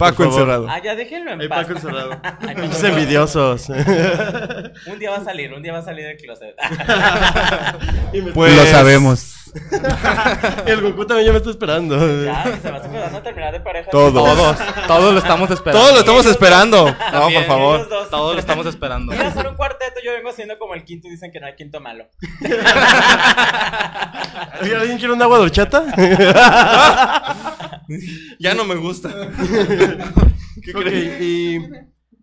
Paco encerrado. Ah, ya déjenlo en paz. Paco encerrado. Ay, Pinches perdón. envidiosos. Un día va a salir, un día va a salir del closet. Pues- Lo sabemos. El Goku también ya me está esperando. Ya, se va a terminar de pareja. Todo. Todos, todos lo estamos esperando. Todos lo estamos esperando. No, por favor. Todos lo estamos esperando. Voy a hacer un cuarteto, yo vengo siendo como el quinto y dicen que no hay quinto malo. ¿Alguien quiere un agua de horchata? Ya no me gusta. ¿Qué crees? Y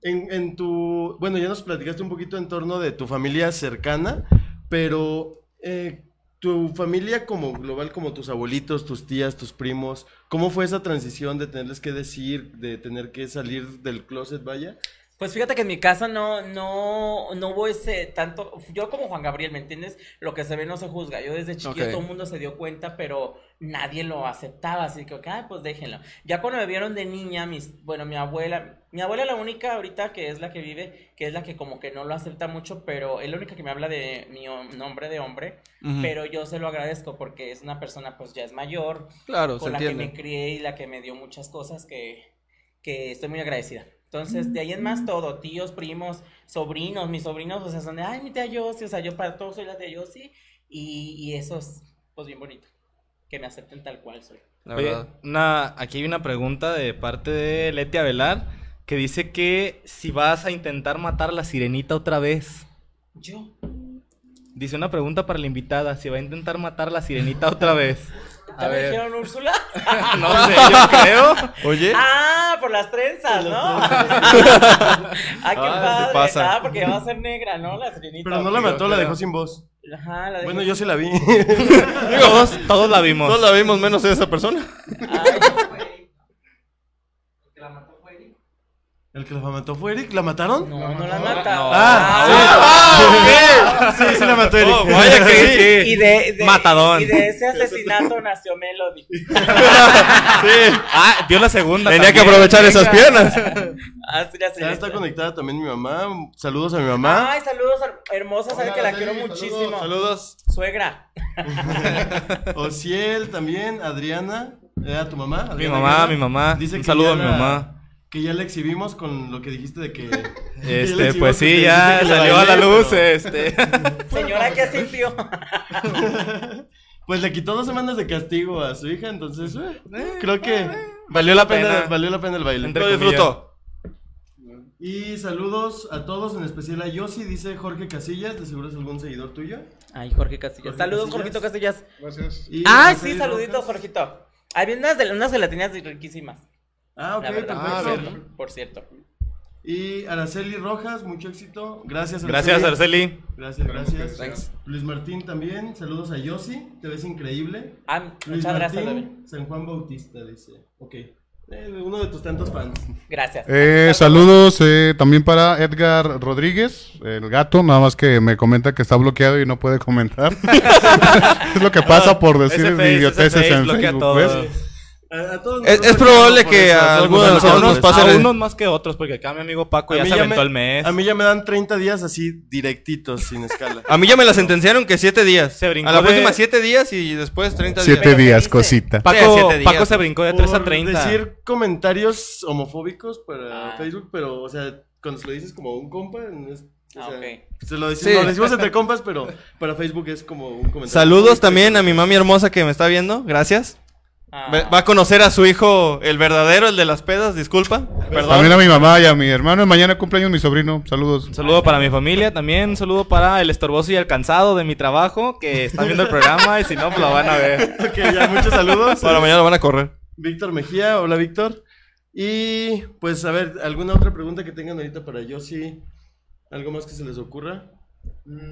en, en tu. Bueno, ya nos platicaste un poquito en torno de tu familia cercana, pero. eh, tu familia como global, como tus abuelitos, tus tías, tus primos, ¿cómo fue esa transición de tenerles que decir, de tener que salir del closet, vaya? Pues fíjate que en mi casa no, no, no hubo ese tanto, yo como Juan Gabriel, ¿me entiendes? Lo que se ve no se juzga. Yo desde chiquillo Ok. todo el mundo se dio cuenta, pero nadie lo aceptaba, así que, ah, pues déjenlo. Ya cuando me vieron de niña, mis, bueno, mi abuela, mi abuela la única ahorita que es la que vive, que es la que como que no lo acepta mucho, pero es la única que me habla de mi nombre de hombre, Ujú. pero yo se lo agradezco porque es una persona pues ya es mayor, Claro, con se la que entiende. me crié y la que me dio muchas cosas que, que estoy muy agradecida. Entonces, de ahí en más todo, tíos, primos, sobrinos, mis sobrinos, o sea, son de, ay, mi tía Yossi, o sea, yo para todos soy la tía Yossi, y, y eso es, pues, bien bonito, que me acepten tal cual soy. Oye, una, aquí hay una pregunta de parte de Leti Avelar que dice que si vas a intentar matar a la sirenita otra vez. ¿Yo? Dice una pregunta para la invitada, si va a intentar matar a la sirenita otra vez. ¿Ya A me ver. dijeron Úrsula? No sé, yo creo. Oye. Ah, por las trenzas, ¿no? ah, qué Ah, padre. se pasa. Ah, porque va a ser negra, ¿no? La sirenita. Pero no la mató, la dejó sin voz. Ajá, la dejó Bueno, sin- yo sí la vi. Todos, todos la vimos. Todos la vimos, menos esa persona. ¿El que la mató fue Eric? ¿La mataron? No, no la mataron. Ah, Ah, sí. Sí, sí la mató Eric. Oh, vaya que sí. Y de, de- Matadón. Y de ese asesinato nació Melody. Ah, vio la segunda. Tenía que también. aprovechar esas piernas. Ah, sí, Ya está conectada también mi mamá. Saludos a mi mamá. Ay, saludos her- hermosa, sabe que la quiero muchísimo. Saludos. Suegra. Ociel también, Adriana. ¿Era tu mamá? Mi mamá, mi mamá. Dice Un que saludo a mi la- mamá. Que ya la exhibimos con lo que dijiste de que. Este, pues sí, ya salió a la luz, pero- este. Señora que sintió. Pues le quitó dos semanas de castigo a su hija, entonces eh, creo que Valió la pena. valió la pena el baile. Lo disfrutó. Y saludos a todos, en especial a Yossi, dice Jorge Casillas, de seguro es algún seguidor tuyo. Ay, Jorge Casillas. Jorge Saludos, Casillas. Jorgito Casillas. Gracias. Y Ay, José sí, saluditos, Rojas. Jorgito. Hay unas, unas gelatinas riquísimas. Ah, ok, verdad. perfecto. Ah, por cierto. Y Araceli Rojas, mucho éxito. Gracias, Gracias, Araceli. Gracias, gracias. Thanks. Luis Martín también, saludos a Yossi, te ves increíble. Ah, Luis muchas gracias. Martín, San Juan Bautista, dice. Ok. Eh, uno de tus tantos fans. Gracias. Eh, saludos eh, también para Edgar Rodríguez, el gato, nada más que me comenta que está bloqueado y no puede comentar. es lo que pasa por decir idioteces en Facebook. A, a todos Es- es probable que eso, a todos alguno de nosotros los nos pase- A unos más que otros, porque acá mi amigo Paco ya se ya aventó me- el mes. A mí ya me dan 30 días así directitos, sin escala. A mí ya me la sentenciaron que siete días. Se brincó a la de- próxima siete días y después 30 Siete días. días, dice? cosita. Paco, Sí, siete días. Paco se brincó de 3 a Por 30. decir comentarios homofóbicos para Ah. Facebook, pero, o sea, cuando se lo dices como un compa, es- o Ah, sea, ok. se lo decimos, Sí. lo decimos entre compas, pero para Facebook es como un comentario. Saludos también a mi mami hermosa que me está viendo. Gracias. Ah. Va a conocer a su hijo, el verdadero, el de las pedas, disculpa. Perdón. También a mi mamá y a mi hermano. Mañana cumpleaños mi sobrino. Saludos. Un saludo para mi familia, también un saludo para el estorboso y el cansado de mi trabajo, que están viendo el programa y si no, pues lo van a ver. Ok, ya, muchos saludos. Para mañana lo van a correr. Víctor Mejía, hola Víctor. Y pues a ver, ¿alguna otra pregunta que tengan ahorita para Yossi? ¿Algo más que se les ocurra?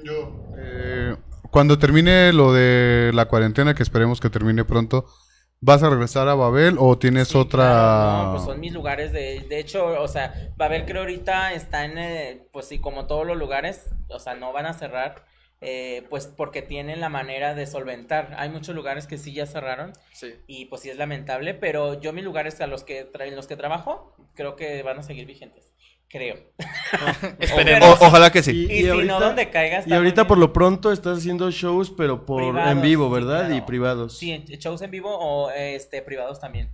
Yo. Eh, cuando termine lo de la cuarentena, que esperemos que termine pronto, ¿vas a regresar a Babel o tienes Sí, otra...? claro, no, pues son mis lugares de, de hecho, o sea, Babel creo ahorita está en, eh, pues sí, como todos los lugares, o sea, no van a cerrar, eh, pues porque tienen la manera de solventar. Hay muchos lugares que sí ya cerraron y pues sí es lamentable, pero yo mis lugares a los que en los que trabajo creo que van a seguir vigentes, creo. Esperemos. O- ojalá que sí. Y, si no, donde caiga Y ahorita por lo pronto estás haciendo shows, pero por Privados, en vivo, sí, ¿verdad? claro. Y privados. Sí, shows en vivo o este privados también.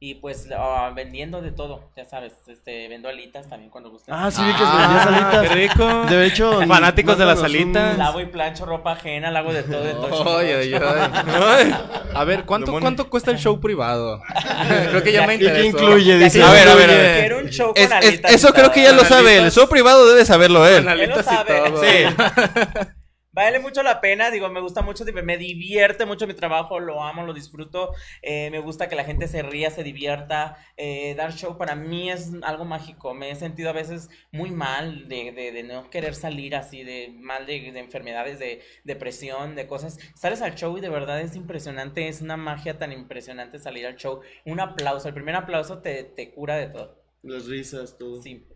Y pues ah, vendiendo de todo, ya sabes, este vendo alitas también cuando gusten. Ah, sí vi que vendías alitas. qué rico. De hecho, Fanáticos de las mándanos un- alitas. Lavo y plancho ropa ajena, lavo de todo, de todo. Ay, ay, ay. A ver, ¿cuánto. ¿cuánto cuesta el show privado? Creo que ya me ¿Y qué incluye? Dice. A ver, a ver, a ver. Quiero un show con Es- es- alitas y eso creo que ya lo sabe. El alitas. show privado debe saberlo él. Con alitas Él lo y sabe. todo. Sí. Vale mucho la pena, digo, me gusta mucho, me divierte mucho mi trabajo, lo amo, lo disfruto, eh, me gusta que la gente se ría, se divierta, eh, dar show para mí es algo mágico, me he sentido a veces muy mal de, de, de no querer salir así, de mal de, de enfermedades, de depresión, de cosas, sales al show y de verdad es impresionante, es una magia tan impresionante salir al show, un aplauso, el primer aplauso te, te cura de todo. Las risas, todo. Sí.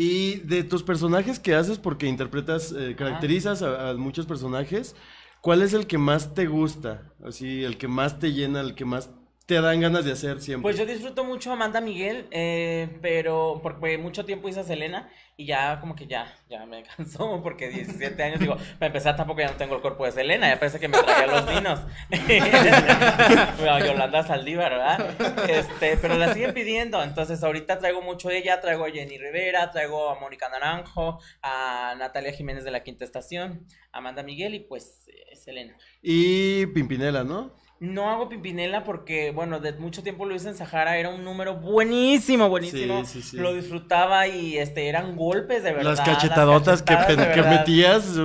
Y de tus personajes que haces, porque interpretas, eh, caracterizas a, a muchos personajes, ¿cuál es el que más te gusta? Así, el que más te llena, el que más te dan ganas de hacer siempre. Pues yo disfruto mucho a Amanda Miguel, eh, pero porque mucho tiempo hice a Selena y ya como que ya, ya me cansó porque 17 años, digo, para empezar tampoco ya no tengo el cuerpo de Selena, ya parece que me traía los dinos. Bueno, Yolanda Saldívar, ¿verdad? Este, pero la siguen pidiendo, entonces ahorita traigo mucho de ella, traigo a Jenny Rivera, traigo a Mónica Naranjo, a Natalia Jiménez de la Quinta Estación, a Amanda Miguel y pues eh, Selena. Y Pimpinela, ¿no? No hago Pimpinela porque, bueno, de mucho tiempo lo hice en Sahara, era un número buenísimo, buenísimo. Sí, sí, sí. Lo disfrutaba y este eran golpes de verdad. Las cachetadotas que, cachetadas metías.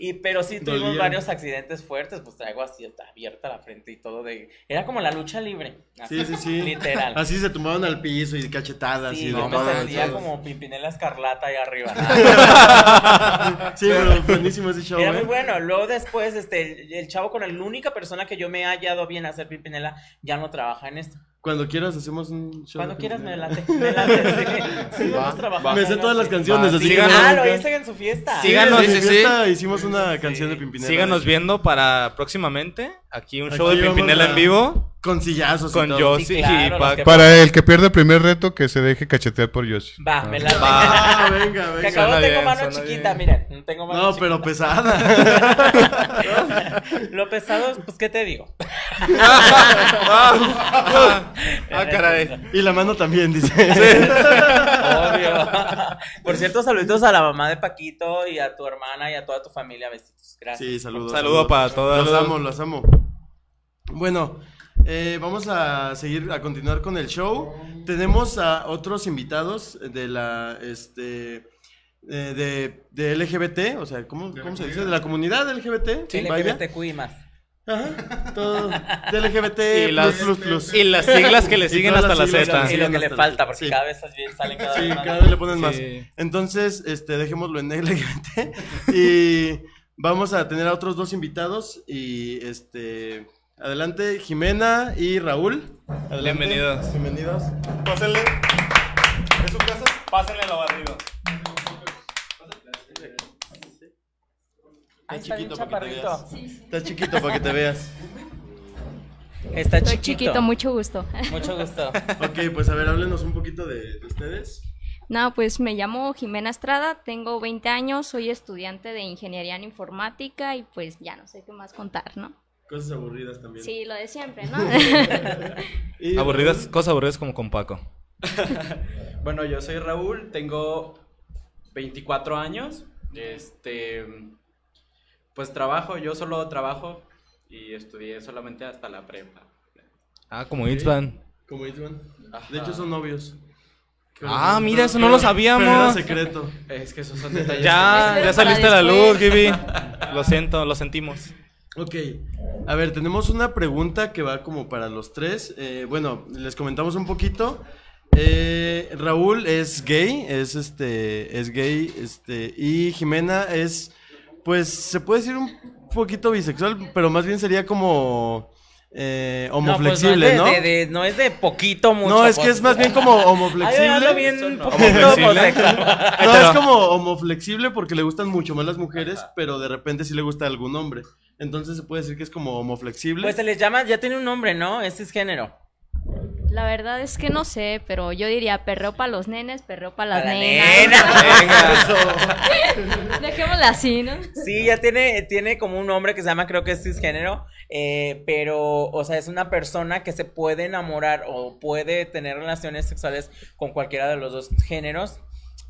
Y pero sí tuvimos varios accidentes fuertes, pues traigo así abierta la frente y todo de era como la lucha libre. así, Sí, sí, sí. Literal. Así se tumbaban al piso y cachetadas Sí, y de me sentía como Pimpinela Escarlata ahí arriba. Sí, pero buenísimo ese show, Era ¿eh? muy bueno. Luego después, este, el, el chavo con la única persona que yo me he hallado bien a hacer Pimpinela ya no trabaja en esto. Cuando quieras hacemos un show. Cuando quieras me late. Me late, sí. Sí, vamos trabajando. Me sé todas las canciones, Va, así que Ah, lo hice en su fiesta. Síganos, en sí, mi sí. fiesta hicimos una canción de Pimpinela. Síganos viendo para próximamente. Aquí un Aquí show de Pimpinela a- en vivo. Con sillazos y Con todo. Josie Sí, claro, y Paco. que- Para el que pierde el primer reto, que se deje cachetear por Yoshi. Va, me la Ah, venga, Que acabo Suena tengo bien, mano chiquita, bien. miren. No tengo mano No, chiquita. pero pesada. Lo pesado, pues, ¿qué te digo? ah, caray. y la mano también, dice. Obvio. Por cierto, saluditos a la mamá de Paquito y a tu hermana y a toda tu familia. Besitos. Gracias. Sí, saludos. Saludo para todos. Los amo, los amo. Bueno, eh, vamos a seguir, a continuar con el show. Tenemos a otros invitados de la, este, eh, de, de LGBT, o sea, ¿cómo, cómo se dice? De la comunidad LGBT. vaya. LGBTQI más. Ajá, todo. De LGBT, Y las- plus, plus, plus. y las siglas que le siguen hasta las la Z. Y lo que le falta, porque sí. cada vez salen cada vez Sí, más. cada vez le ponen más. Sí. Entonces, este, dejémoslo en LGBT. y vamos a tener a otros dos invitados. Y este. Adelante, Jimena y Raúl. Adelante. Bienvenidos. Bienvenidos. Pásenle. ¿Es su casa? Pásenle lo barrido. Está chiquito para que te veas. Está chiquito para que te veas. Está Estoy chiquito. chiquito, mucho gusto. Mucho gusto. Ok, pues a ver, háblenos un poquito de, de ustedes. No, pues me llamo Jimena Estrada, tengo 20 años, soy estudiante de Ingeniería en Informática y pues ya no sé qué más contar, ¿no? Cosas aburridas también. Sí, lo de siempre, ¿no? Y- Aburridas, cosas aburridas como con Paco. Bueno, yo soy Raúl, tengo 24 años. Este, pues trabajo, yo solo trabajo y estudié solamente hasta la prepa. Ah, como Itzvan. Como. Ajá. De hecho, son novios. Ah, Pero- mira, eso no pero- lo sabíamos. Pero era secreto. Es que esos son detalles. Ya, ya saliste a la luz, Gibi. Lo siento, lo sentimos. Ok, a ver, tenemos una pregunta que va como para los tres. Eh, bueno, les comentamos un poquito. Eh, Raúl es gay, es este, es gay, este, y Jimena es, pues, se puede decir un poquito bisexual, pero más bien sería como eh, homoflexible, no, ¿no? pues, de- de- de- no es de poquito, mucho. No, es que pues. es más bien como homoflexible. No, es como homoflexible porque le gustan mucho más las mujeres, pero de repente sí le gusta algún hombre. Entonces se puede decir que es como homoflexible. Pues se les llama, ya tiene un nombre, ¿no? Ese es género. La verdad es que no sé, pero yo diría perreo para los nenes, perreo para las Para nenas. nena. Dejémoslo así, ¿no? Sí, ya tiene, tiene como un nombre que se llama, creo que es cisgénero, eh, pero, o sea, es una persona que se puede enamorar o puede tener relaciones sexuales con cualquiera de los dos géneros,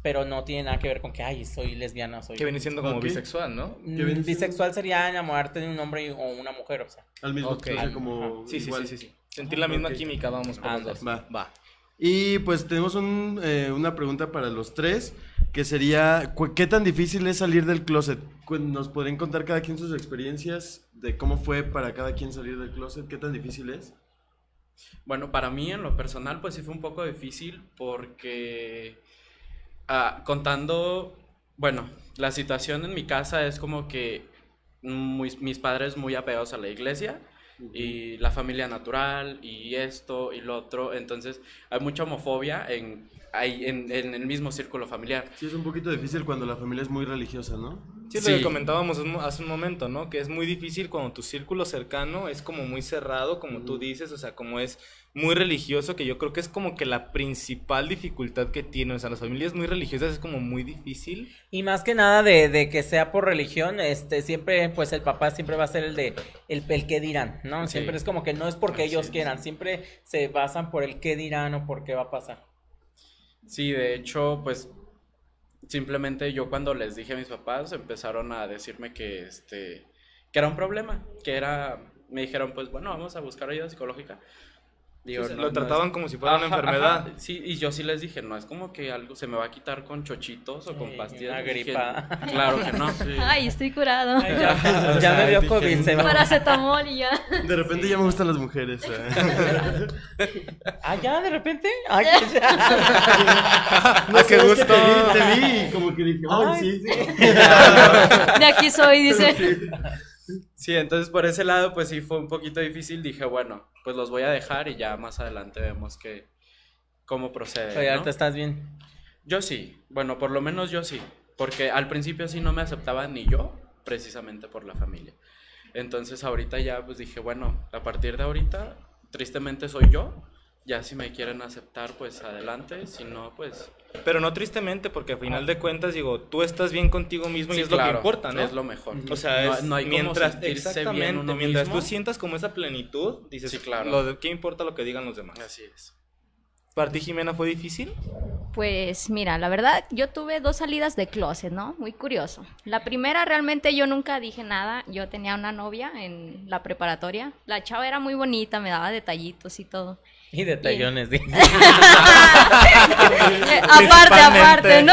pero no tiene nada que ver con que, ay, soy lesbiana, soy... Que viene siendo como bisexual, ¿no? Mm, ¿Qué viene Bisexual sería enamorarte de un hombre y- o una mujer, o sea. Al mismo Ok. tiempo, como sí, igual. sí, sí, sí. Sentir la misma Ok. química, vamos por los dos. Va. Va. Y pues tenemos un, eh, una pregunta para los tres. que sería, ¿qué tan difícil es salir del closet? ¿Nos podrían contar cada quien sus experiencias de cómo fue para cada quien salir del closet? ¿Qué tan difícil es? Bueno, para mí en lo personal pues sí fue un poco difícil porque ah, contando, bueno, la situación en mi casa es como que muy- mis padres muy apegados a la iglesia y la familia natural y esto y lo otro, entonces hay mucha homofobia en, ahí en, en el mismo círculo familiar. Sí, es un poquito difícil cuando la familia es muy religiosa, ¿no? Sí, lo que comentábamos hace un momento, ¿no? Que es muy difícil cuando tu círculo cercano es como muy cerrado, como tú dices, o sea, como es muy religioso, que yo creo que es como que la principal dificultad que tienen, o sea, las familias muy religiosas es como muy difícil. Y más que nada de, de que sea por religión, este, siempre, pues el papá siempre va a ser el de, el, el qué dirán, ¿no? Sí. Siempre es como que no es porque Así ellos es. quieran, siempre se basan por el qué dirán o por qué va a pasar. Sí, de hecho, pues simplemente yo cuando les dije a mis papás empezaron a decirme que este que era un problema, que era me dijeron, pues bueno, vamos a buscar ayuda psicológica. Digo, Sí, lo trataban es- como si fuera una enfermedad. Sí, y yo sí les dije, no es como que algo se me va a quitar con chochitos o con Sí, pastillas. una dije, gripa. Claro que no. Ay, estoy curado. Ay, ya, ya me dio COVID, se va. Paracetamol y ya. De repente ya me gustan las mujeres. ¿eh? Ah, ya, de repente. Ay. No Ah, qué sé, es que gusto. Te vi, te vi, como que dije, ay, Ay, sí. sí. De aquí soy, dice. Sí, entonces por ese lado, pues sí fue un poquito difícil. Dije, bueno, pues los voy a dejar y ya más adelante vemos que cómo procede. Oye, ¿no? estás bien. Yo sí, bueno, por lo menos yo sí, porque al principio sí no me aceptaba ni yo, precisamente por la familia. Entonces ahorita ya pues dije, bueno, a partir de ahorita, tristemente soy yo, ya si me quieren aceptar, pues adelante, si no, pues... Pero no tristemente, porque al final de cuentas, digo, tú estás bien contigo mismo Sí, y es lo que importa, ¿no? es lo mejor. O sea, No- es- no hay como mientras, bien exactamente, uno mientras mismo. tú sientas como esa plenitud, dices, Sí, claro. lo de- ¿qué importa lo que digan los demás? Así es. ¿Para ti, Jimena, fue difícil? Pues mira, la verdad, yo tuve dos salidas de closet, ¿no? Muy curioso. La primera realmente yo nunca dije nada. Yo tenía una novia en la preparatoria. La chava era muy bonita, me daba detallitos y todo. Y detallones, di. aparte, aparte, ¿no?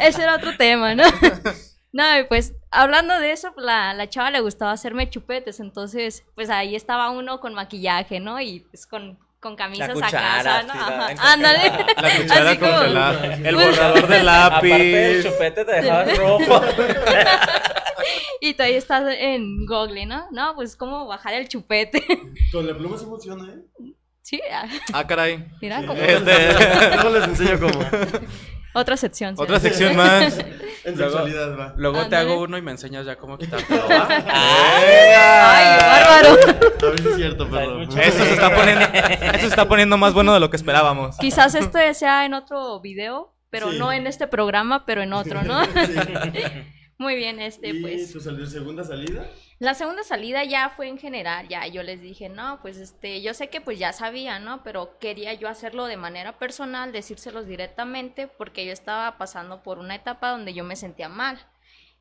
Ese era otro tema, ¿no? No, y pues hablando de eso, la, la chava le gustaba hacerme chupetes, entonces pues ahí estaba uno con maquillaje, ¿no? Y pues con, con camisas cuchara, acá, ¿no? Ajá, ándale. La cuchara Así como- el borrador de lápiz. Aparte del chupete te dejaba rojo. Y tú ahí estás en Google, ¿no? No, pues cómo bajar el chupete. Con la pluma se funciona, ¿eh? Sí, ah, Ah, caray. mira, Este- Luego les enseño cómo. otra sección. sí. Otra sección más. En Luego, sexualidad, va. luego te hago uno y me enseñas ya cómo quitártelo, ¿va? Ay, bárbaro. A ver si es cierto, perdón. Esto se está poniendo, esto se está poniendo más bueno de lo que esperábamos. Quizás este sea en otro video, pero Sí. no en este programa, pero en otro, ¿no? Muy bien, este, ¿Y pues. tu segunda salida? La segunda salida ya fue en general, ya yo les dije, no, pues este, yo sé que pues ya sabía, ¿no? Pero quería yo hacerlo de manera personal, decírselos directamente, porque yo estaba pasando por una etapa donde yo me sentía mal.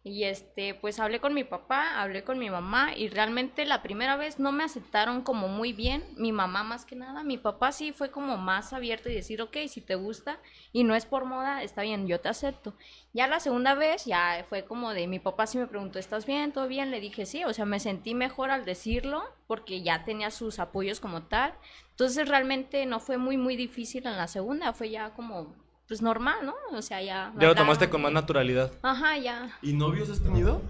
Y este, pues hablé con mi papá, hablé con mi mamá y realmente la primera vez no me aceptaron como muy bien, mi mamá más que nada, mi papá sí fue como más abierto y decir, ok, si te gusta y no es por moda, está bien, yo te acepto. Ya la segunda vez ya fue como de mi papá sí me preguntó, ¿estás bien? ¿Todo bien? Le dije sí, o sea, me sentí mejor al decirlo porque ya tenía sus apoyos como tal. Entonces realmente no fue muy, muy difícil en la segunda, fue ya como, pues normal, ¿no? O sea, ya... Ya lo tomaste con más naturalidad. Ajá, ya. ¿Y novios has tenido?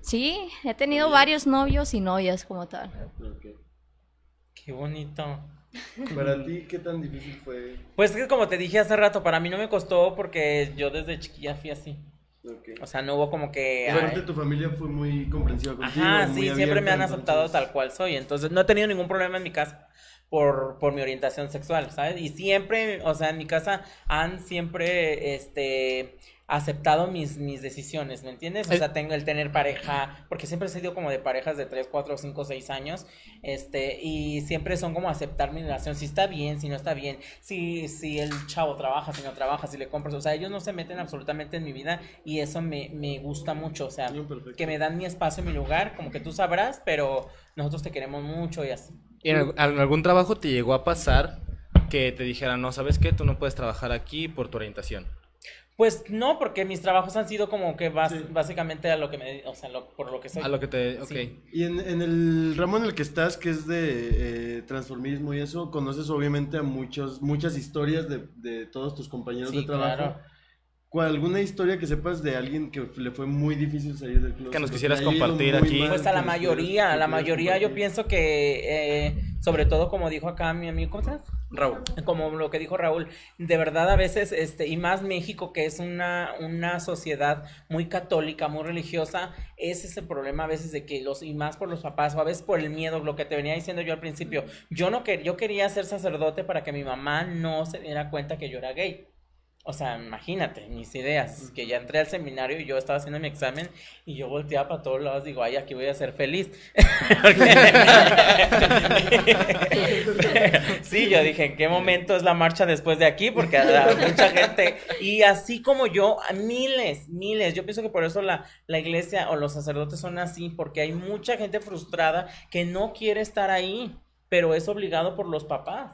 Sí, he tenido varios novios y novias como tal. Qué bonito. Para ti, ¿qué tan difícil fue? Pues que como te dije hace rato, para mí no me costó porque yo desde chiquilla fui así. Ok. O sea, no hubo como que... Ay, tu familia fue muy comprensiva contigo. Ajá, muy sí, siempre me han aceptado entonces- tal cual soy. Entonces, no he tenido ningún problema en mi casa por, por mi orientación sexual, ¿sabes? Y siempre, o sea, en mi casa han siempre, este, aceptado mis, mis decisiones, ¿me entiendes? O El- sea, tengo el tener pareja, porque siempre he sido como de parejas de 3, 4, 5, 6 años, este, y siempre son como aceptar mi relación, si está bien, si no está bien, si, si el chavo trabaja, si no trabaja, si le compras, o sea, ellos no se meten absolutamente en mi vida y eso me, me gusta mucho, o sea, que me dan mi espacio, mi lugar, como que tú sabrás, pero nosotros te queremos mucho y así. ¿Y en, al- en algún trabajo te llegó a pasar que te dijeran, no, ¿sabes qué? Tú no puedes trabajar aquí por tu orientación. Pues no, porque mis trabajos han sido como que bas- básicamente a lo que me, o sea, lo- por lo que soy. A lo que te... Ok. Sí. Y en, en el ramo en el que estás, que es de eh, transformismo y eso, conoces obviamente a muchos, muchas historias de, de todos tus compañeros Sí, de trabajo. claro. ¿Cuál- ¿Alguna historia que sepas de alguien que le fue muy difícil salir del closet? Que nos quisieras compartir aquí. Pues a la mayoría, a la mayoría yo pienso que, eh, sobre todo como dijo acá mi amigo, ¿cómo se llama? Raúl. Como lo que dijo Raúl, de verdad a veces, este, y más México, que es una, una sociedad muy católica, muy religiosa, ese es el problema a veces de que los, y más por los papás, o a veces por el miedo, lo que te venía diciendo yo al principio, yo no que, yo quería ser sacerdote para que mi mamá no se diera cuenta que yo era gay. O sea, imagínate, mis ideas, que ya entré al seminario y yo estaba haciendo mi examen y yo volteaba para todos lados, digo, ay, aquí voy a ser feliz. sí, yo dije, ¿en qué momento es la marcha después de aquí? Porque a mucha gente, y así como yo, miles, miles, yo pienso que por eso la, la iglesia o los sacerdotes son así, porque hay mucha gente frustrada que no quiere estar ahí, pero es obligado por los papás.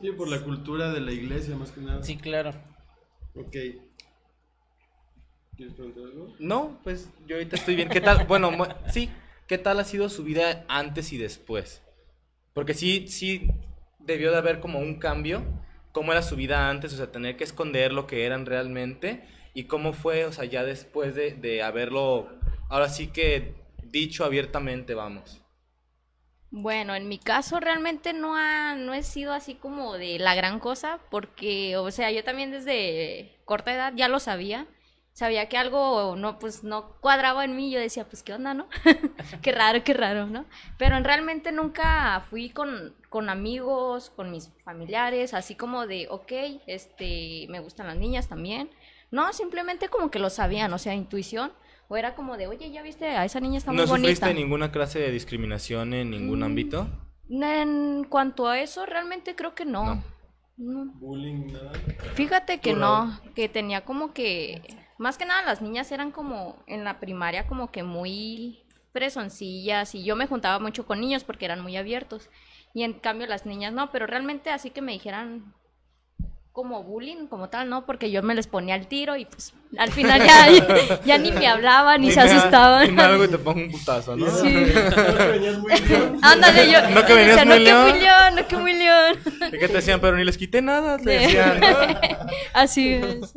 Sí, por la cultura de la iglesia, más que nada. Sí, claro. Ok. ¿Quieres preguntar algo? No, pues yo ahorita estoy bien. ¿Qué tal? Bueno, sí. ¿Qué tal ha sido su vida antes y después? Porque sí, sí debió de haber como un cambio. ¿Cómo era su vida antes? O sea, tener que esconder lo que eran realmente. ¿Y cómo fue, o sea, ya después de, de haberlo, ahora sí que dicho abiertamente, vamos? Bueno, en mi caso realmente no ha, no he sido así como de la gran cosa, porque, o sea, yo también desde corta edad ya lo sabía. Sabía que algo no, pues no cuadraba en mí. Yo decía, pues qué onda, ¿no? qué raro, qué raro, ¿no? Pero realmente nunca fui con, con amigos, con mis familiares, así como de, ok, este, me gustan las niñas también. No, simplemente como que lo sabían, o sea, intuición. O era como de, oye, ya viste, a esa niña está muy ¿No sufriste bonita. ninguna clase de discriminación en ningún Mm. ámbito? En cuanto a eso, realmente creo que no. No. Bullying, nada. Fíjate que no, que tenía como que, más que nada las niñas eran como en la primaria como que muy fresoncillas y yo me juntaba mucho con niños porque eran muy abiertos y en cambio las niñas no, pero realmente así que me dijeran como bullying como tal, no, porque yo me les ponía al tiro y pues al final ya, ya ni me hablaban ni se asustaban. dime algo y te pongo un putazo, ¿no? Sí. Ándale, yo. No que venías decía, no que muy león". no que muy león. ¿Y qué te decían? Pero ni les quité nada, te. Así es.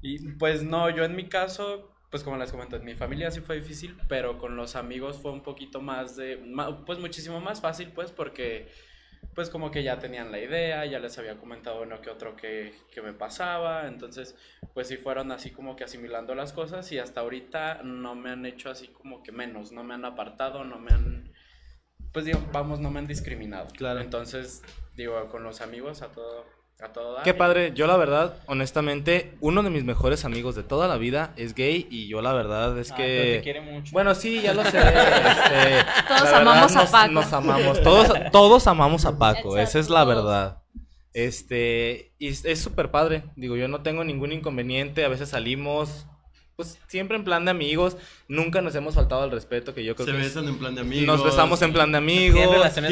Y pues no, yo en mi caso, pues como les comento, en mi familia sí fue difícil, pero con los amigos fue un poquito más de, pues muchísimo más fácil, pues porque pues como que ya tenían la idea, ya les había comentado uno que otro que, que me pasaba, entonces pues sí fueron así como que asimilando las cosas y hasta ahorita no me han hecho así como que menos, no me han apartado, no me han, pues digo, vamos, no me han discriminado. Claro. Entonces, digo, con los amigos a todo, a todo dar. Qué padre, yo la verdad, honestamente, uno de mis mejores amigos de toda la vida es gay y yo la verdad es Ah, que... pero te quiere mucho. Bueno, sí, ya lo sé. este, Todos verdad, amamos a nos- Paco. Nos amamos, todos, todos amamos a Paco, esa es la verdad. Este, y es es súper padre, digo, yo no tengo ningún inconveniente, a veces salimos, pues siempre en plan de amigos, nunca nos hemos faltado al respeto, que yo creo Se que es- besan en plan de amigos. Nos besamos en plan de amigos,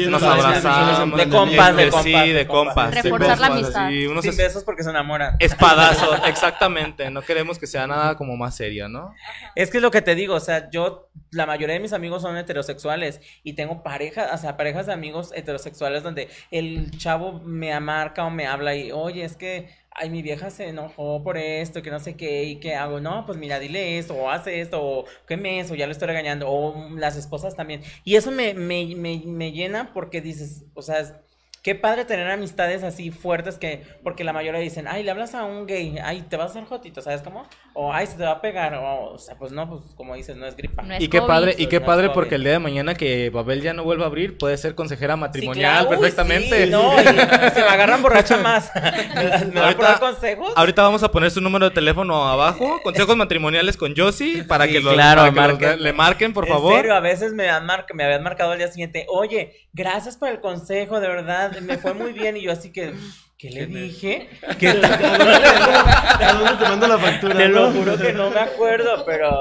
nos abrazamos, de compas, de compas, sí, de compas. Reforzar la compas, amistad. unos Sin es- besos porque se enamoran. Espadazo, exactamente. No queremos que sea nada como más serio, ¿no? Es que es lo que te digo, o sea, yo, la mayoría de mis amigos son heterosexuales y tengo parejas, o sea, parejas de amigos heterosexuales donde el chavo me marca o me habla y, oye, es que, ay, mi vieja se enojó por esto, que no sé qué, y qué hago, no, pues mira, dile esto, o hace esto, o qué mes, o ya lo estoy regañando, o las esposas también. Y eso me, me, me, me llena porque dices, o sea, Qué padre tener amistades así fuertes que, porque la mayoría dicen, ay, le hablas a un gay, ay, te vas a hacer jotito, ¿sabes cómo? O ay, se te va a pegar, o, o sea, pues no, pues como dices, no es gripa. No es Y qué COVID. padre, y qué no padre porque el día de mañana que Babel ya no vuelva a abrir, puede ser consejera matrimonial claro, uy, perfectamente. sí, no, y se me agarran borracha más. ¿Me van a consejos? Ahorita vamos a poner su número de teléfono abajo, consejos matrimoniales con Josie, para Sí, que, lo- claro, para que los- marquen. le marquen, por en favor. serio, a veces me, han mar- me habían marcado al día siguiente, oye, gracias por el consejo, de verdad, me fue muy bien. Y yo así que, ¿qué le dije? ¿Qué ¿A dónde te mando la factura? Te lo juro que no me acuerdo, pero...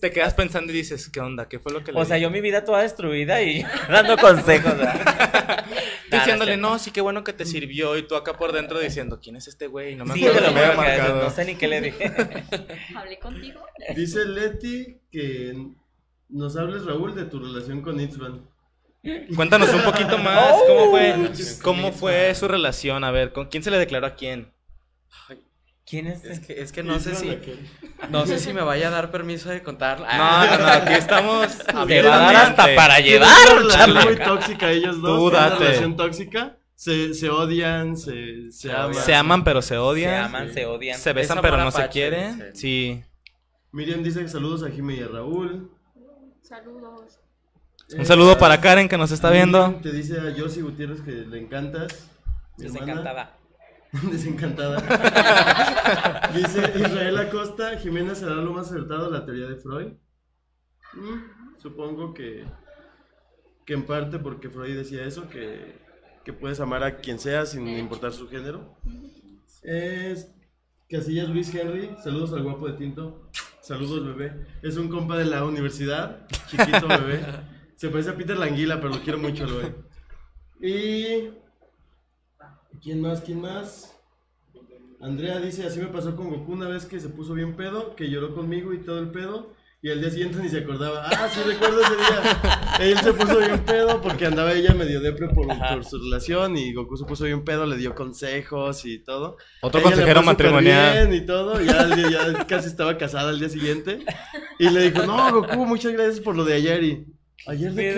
Te quedas pensando y dices, ¿qué onda? ¿Qué fue lo que le O sea, dije? yo mi vida toda destruida y dando consejos. ¿verdad? ¿Tú Nah, diciéndole, no, sí, qué bueno que te sirvió. Y tú acá por dentro diciendo, ¿quién es este güey? No me Sí, acuerdo, te lo me marcado. no sé ni qué le dije. ¿Hablé contigo? Dice Leti que nos hables, Raúl, de tu relación con Itzvan. Cuéntanos un poquito más, Oh. ¿cómo fue, cómo fue su relación? A ver, ¿con quién se le declaró a quién? ¿Quién es? Es que, es que no sé si. No sé si me vaya a dar permiso de contar. No, no, no, aquí estamos Te va a dar hasta para llevar, muy tóxica ellos dos. Tú una relación tóxica. Se, se odian, se, se aman. Se aman pero se odian. Se aman, se odian. Se besan Es pero no se quieren. Sí. Miriam dice que saludos a Jimmy y a Raúl. Saludos. Un saludo para Karen que nos está viendo. Te dice a Yossi Gutiérrez que le encantas. Desencantada. Desencantada. Dice Israel Acosta, Jimena será lo más acertado la teoría de Freud. Mm, supongo que, que en parte porque Freud decía eso, que, que puedes amar a quien sea sin importar su género. Es Casillas Luis Henry, saludos al guapo de Tinto. Saludos, bebé. Es un compa de la universidad, chiquito bebé. Se parece a Peter Languila, pero lo quiero mucho, lo bebé. Y ¿Quién más? ¿Quién más? Andrea dice, así me pasó con Goku una vez que se puso bien pedo, que lloró conmigo y todo el pedo, y al día siguiente ni se acordaba. Ah, sí recuerdo ese día. Él se puso bien pedo porque andaba ella medio depre por, por su relación y Goku se puso bien pedo, le dio consejos y todo. Otro Ella consejero matrimonial. bien y todo, ya, ya casi estaba casada al día siguiente. Y le dijo, no, Goku, muchas gracias por lo de ayer y... ¿Ayer de qué?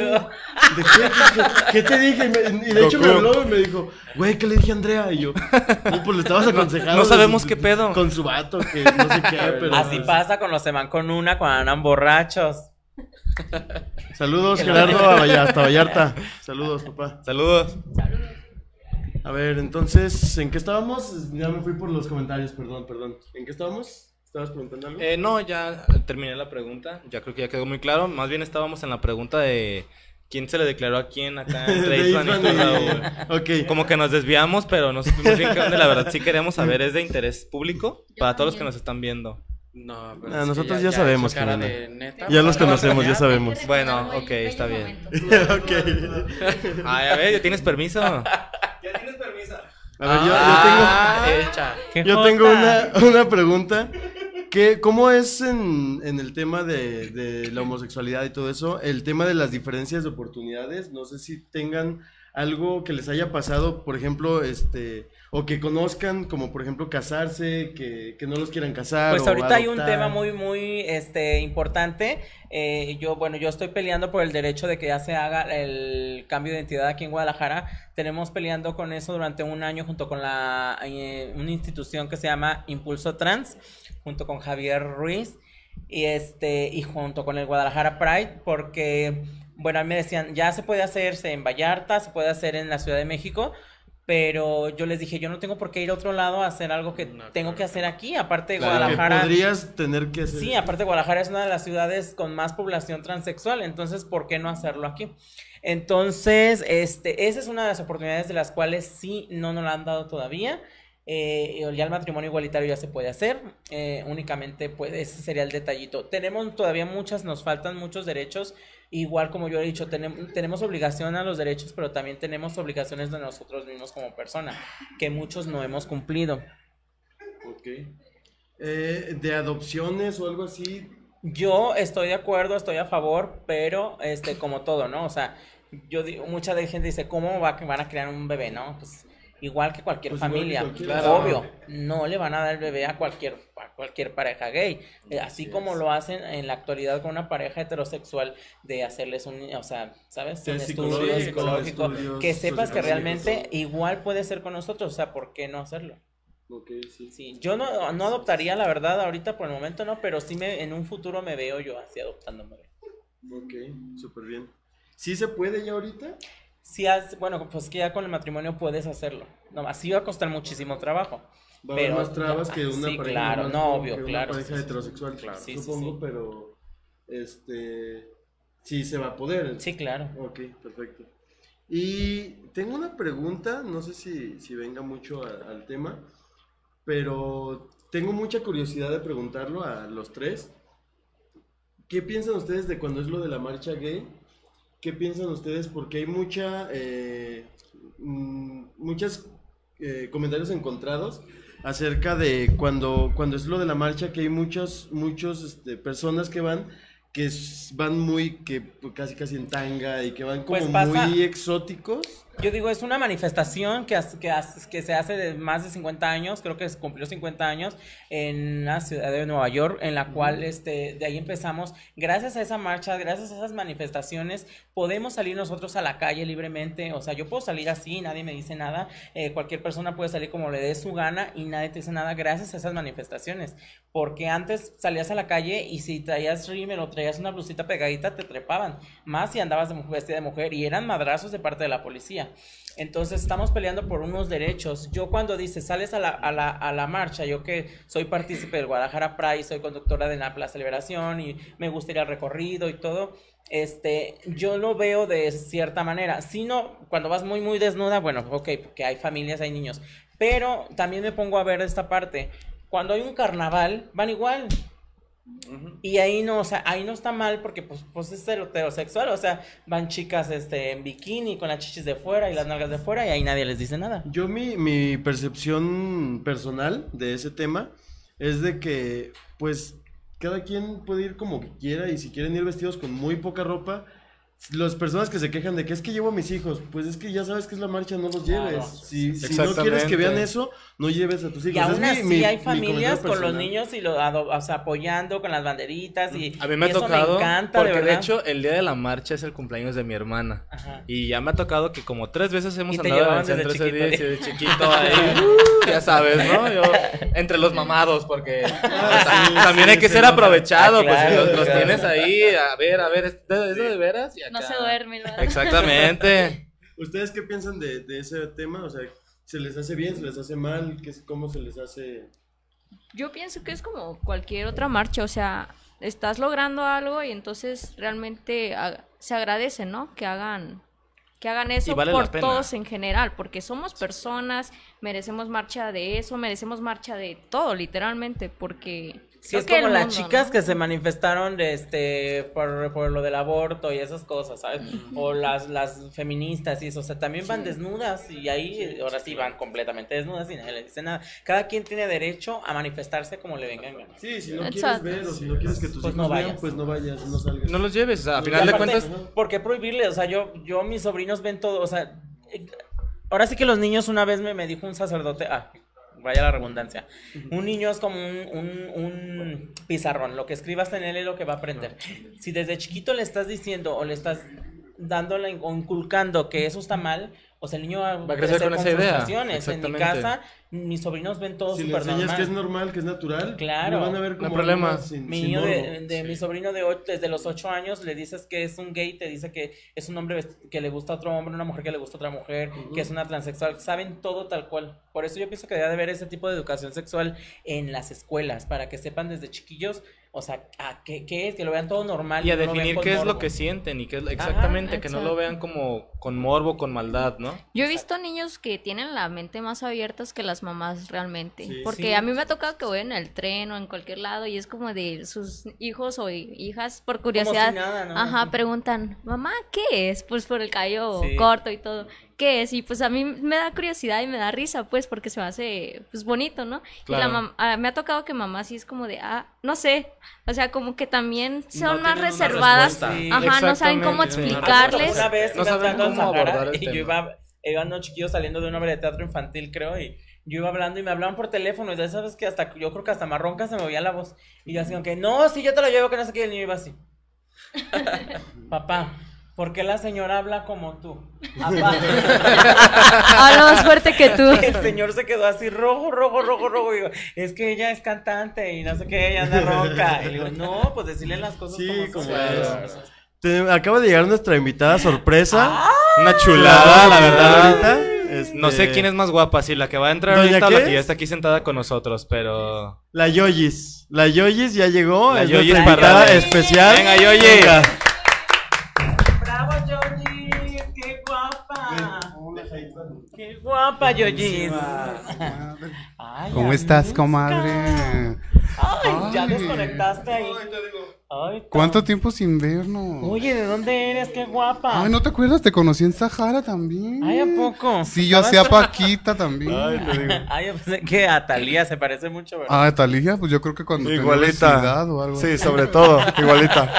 ¿De qué? ¿Qué, te dije? Y, me- y de hecho me habló y me dijo, güey, ¿qué le dije a Andrea? Y yo, no, pues le estabas aconsejando. no sabemos qué pedo. Con su vato, que no sé qué, pero... Así pasa cuando se van con una cuando andan borrachos. Saludos, Gerardo, a Valla- hasta Vallarta. Saludos, papá. Saludos. A ver, entonces, ¿en qué estábamos? Ya me fui por los comentarios, perdón, perdón. ¿En qué estábamos? ¿Estabas preguntando algo? Eh, no, ya terminé la pregunta. Ya creo que ya quedó muy claro. Más bien estábamos en la pregunta de quién se le declaró a quién acá entre Isvan y Raúl. Ok. Como que nos desviamos, pero no supimos bien qué onda. La verdad sí queremos saber. ¿Es de interés público? Para todos los que nos están viendo. No, pero Ah, nosotros ya, sabemos, neta. Ya los conocemos, ya sabemos. Bueno, ok, está bien. ok. Ay, a ver, ¿ya tienes permiso? A ver, yo, Ah, yo tengo, yo tengo una, una pregunta. ¿Qué, ¿Cómo es en, en el tema de, de la homosexualidad y todo eso? El tema de las diferencias de oportunidades. No sé si tengan algo que les haya pasado, por ejemplo, este, o que conozcan, como por ejemplo casarse, que, que no los quieran casar. Pues o ahorita hay un tema muy, muy este, importante. Eh, yo, bueno, yo estoy peleando por el derecho de que ya se haga el cambio de identidad aquí en Guadalajara. Tenemos peleando con eso durante un año junto con la, eh, una institución que se llama Impulso Trans, junto con Javier Ruiz y este y junto con el Guadalajara Pride porque bueno a mí me decían ya se puede hacerse en Vallarta se puede hacer en la Ciudad de México pero yo les dije yo no tengo por qué ir a otro lado a hacer algo que tengo que hacer aquí aparte de Claro, que Guadalajara podrías tener que hacer. Sí, aparte Guadalajara es una de las ciudades con más población transexual, entonces ¿por qué no hacerlo aquí? Entonces, este, esa es una de las oportunidades de las cuales sí no nos la han dado todavía. Eh, ya el matrimonio igualitario ya se puede hacer, eh, únicamente pues ese sería el detallito. Tenemos todavía muchas, nos faltan muchos derechos, igual como yo he dicho, tenemos, tenemos obligación a los derechos, pero también tenemos obligaciones de nosotros mismos como persona, que muchos no hemos cumplido. Ok. Eh, de adopciones o algo así. Yo estoy de acuerdo, estoy a favor, pero este, como todo, ¿no? O sea, yo digo, mucha de gente dice, ¿cómo va, van a crear un bebé, no? Pues igual que cualquier Pues que familia, cualquier- obvio, no le van a dar el bebé a cualquier, a cualquier pareja gay, Eh, así como lo hacen en la actualidad con una pareja heterosexual de hacerles un, o sea, ¿sabes? Sí, un psicológico, estudio psicológico, estudios que sepas que realmente igual puede ser con nosotros, o sea, ¿por qué no hacerlo? Ok, sí. Sí, yo no, no adoptaría, la verdad, ahorita por el momento no, pero sí me, en un futuro me veo yo así bebé. Ok, súper bien. ¿Sí se puede ya ahorita? Sí, has- bueno, pues que ya con el matrimonio puedes hacerlo. No, así va a costar muchísimo trabajo. Va a haber pero- más trabas que una sí, pareja claro, no, obvio, una claro. pareja sí, heterosexual, Claro, sí, supongo, pero este sí se va a poder. Sí, claro. Ok, perfecto. Y tengo una pregunta, no sé si, si venga mucho a- al tema, pero tengo mucha curiosidad de preguntarlo a los tres. ¿Qué piensan ustedes de cuando es lo de la marcha gay? Qué piensan ustedes, porque hay mucha, eh, mm, muchos comentarios encontrados acerca de cuando, cuando es lo de la marcha, que hay muchos, muchos este, personas que van que van muy, que casi casi en tanga y que van como Pues pasa- muy exóticos. Yo digo, es una manifestación que, que, se hace de más de 50 años, creo que se cumplió 50 años en la ciudad de Nueva York, en la cual este, de ahí empezamos. Gracias a esa marcha, gracias a esas manifestaciones, podemos salir nosotros a la calle libremente. O sea, yo puedo salir así, nadie me dice nada. eh, cualquier persona puede salir como le dé su gana y nadie te dice nada gracias a esas manifestaciones. Porque antes salías a la calle y si traías rímel o traías una blusita pegadita, te trepaban. Más si andabas de mujer, vestida de mujer y eran madrazos de parte de la policía. Entonces estamos peleando por unos derechos. Yo cuando dice sales a la, a la, a la marcha, yo que soy partícipe del Guadalajara Pride, soy conductora de la Plaza Liberación y me gusta ir recorrido y todo, este, yo lo veo de cierta manera. Si no, cuando vas muy, muy desnuda, bueno, ok, porque hay familias, hay niños. Pero también me pongo a ver esta parte. Cuando hay un carnaval, van igual. Y ahí no, o sea, ahí no está mal porque pues, pues es heterosexual, o sea, van chicas este en bikini con las chichis de fuera y las nalgas de fuera y ahí nadie les dice nada. Yo mi, mi percepción personal de ese tema es de que pues cada quien puede ir como que quiera y si quieren ir vestidos con muy poca ropa, las personas que se quejan de que es que llevo a mis hijos, pues es que ya sabes que es la marcha, no los Claro. lleves. Si, si no quieres que vean eso, no lleves a tus hijos. Y aún Es así mi- hay mi familias con los niños y lo, ado- o sea, apoyando con las banderitas y, A mí me y ha eso tocado, me encanta, porque de hecho el día de la marcha es el cumpleaños de mi hermana. Ajá. Y ya me ha tocado que como tres veces hemos andado en el centro ese chiquito, día y de chiquito ahí, uh, ya sabes, ¿no? Yo, entre los mamados, porque Ah, también hay que ser aprovechado, Ah, pues si los, los claro. tienes ahí, a ver, a ver, ¿es de, veras? Y No acá- se duerme. ¿verdad? Exactamente. ¿Ustedes qué piensan de, de ese tema? O sea, ¿se les hace bien, se les hace mal? ¿Qué, es- ¿Cómo se les hace...? Yo pienso que es como cualquier otra marcha, o sea, estás logrando algo y entonces realmente se agradece, ¿no? Que hagan que hagan eso Y vale la por todos en general, porque somos personas, merecemos marcha de eso, merecemos marcha de todo, literalmente, porque Sí, es como las chicas ¿no? que se manifestaron de este por, por lo del aborto y esas cosas, ¿sabes? O las, las feministas y eso, o sea, también van desnudas y ahí ahora sí van completamente desnudas y nadie les dice nada. Cada quien tiene derecho a manifestarse como le venga en gana. Sí, si no quieres ver o si no quieres que tus Pues hijos no vean, pues no vayas, no salgas. No los lleves, a Y final de cuentas... ¿Por qué prohibirle? O sea, yo, yo, mis sobrinos ven todo, o sea, eh, ahora sí que los niños una vez me, me dijo un sacerdote, ah, vaya la redundancia, un niño es como un, un, un pizarrón, lo que escribas en él es lo que va a aprender. Si desde chiquito le estás diciendo o le estás dándole o inculcando que eso está mal, o sea, el niño va, Va a crecer con esa idea, frustraciones. En mi casa, mis sobrinos ven todo Si enseñas normal. que es normal, que es natural, Claro. lo van a ver No como hay problema. algo más sin- Mi sin niño de, de mi sobrino de ocho, desde los ocho años le dices que es un gay, te dice que es un hombre que le gusta a otro hombre, una mujer que le gusta a otra mujer, que es una transexual, saben todo tal cual. Por eso yo pienso que debe de haber ese tipo de educación sexual en las escuelas, para que sepan desde chiquillos, o sea, a qué, qué es, que lo vean todo normal. Y a no definir qué es lo que sienten y qué es exactamente, que no lo vean como con morbo, con maldad, ¿no? Yo he visto niños que tienen la mente más abiertas que las mamás realmente. Sí. porque Sí. a mí me ha tocado que voy en el tren o en cualquier lado y es como de sus hijos o hi- hijas por curiosidad. nada, ¿no? Ajá, preguntan, mamá, ¿qué es? Pues por el cabello Sí. corto y todo. ¿Qué es? Y pues a mí me da curiosidad y me da risa, pues, porque se me hace, pues, bonito, ¿no? Y la Claro. mam- ah, me ha tocado que mamá sí es como de, ah, no sé. O sea, como que también son más reservadas. Sí. Ajá, no saben cómo sí. explicarles. Una vez No iba saben a cómo Sahara abordar el y yo iba, iban unos chiquillos saliendo de una obra de teatro infantil, creo, y yo iba hablando y me hablaban por teléfono, y de esas veces que hasta, yo creo que hasta marronca se me oía la voz, y yo así, aunque no, sí, yo te lo llevo, que no sé qué, y el niño iba así. Papá, ¿por qué la señora habla como tú? Habla más fuerte que tú. El señor se quedó así rojo, rojo, rojo, rojo. Y digo, es que ella es cantante y no sé qué, ella anda ronca. Y le digo, no, pues decirle las cosas Sí, como, como es. Te- acaba de llegar nuestra invitada sorpresa. Una chulada, la verdad. Ahorita, No sé este, quién es más guapa, si la que va a entrar ¿Doña ahorita o la qué? que ya está aquí sentada con nosotros, pero... La Yoyis. La Yoyis ya llegó. La es Yoyis especial. Venga, Yoyi. Venga. ¡Bravo, Yoyis! ¡Qué guapa! ¡Qué guapa, Yoyis! ¿Cómo estás, comadre? Ay, ya Ay. desconectaste ¿Cuánto tiempo sin vernos? Oye, ¿de dónde eres? Qué guapa. Ay, ¿no te acuerdas? Te conocí en Sahara también. Ay, ¿a poco? Sí, yo hacía Paquita también. Ay, yo pensé que a Talía se parece mucho, ¿verdad? Ah, Talía, pues yo creo que cuando tenía Igualita. obesidad o algo Sí, así. sobre todo, igualita.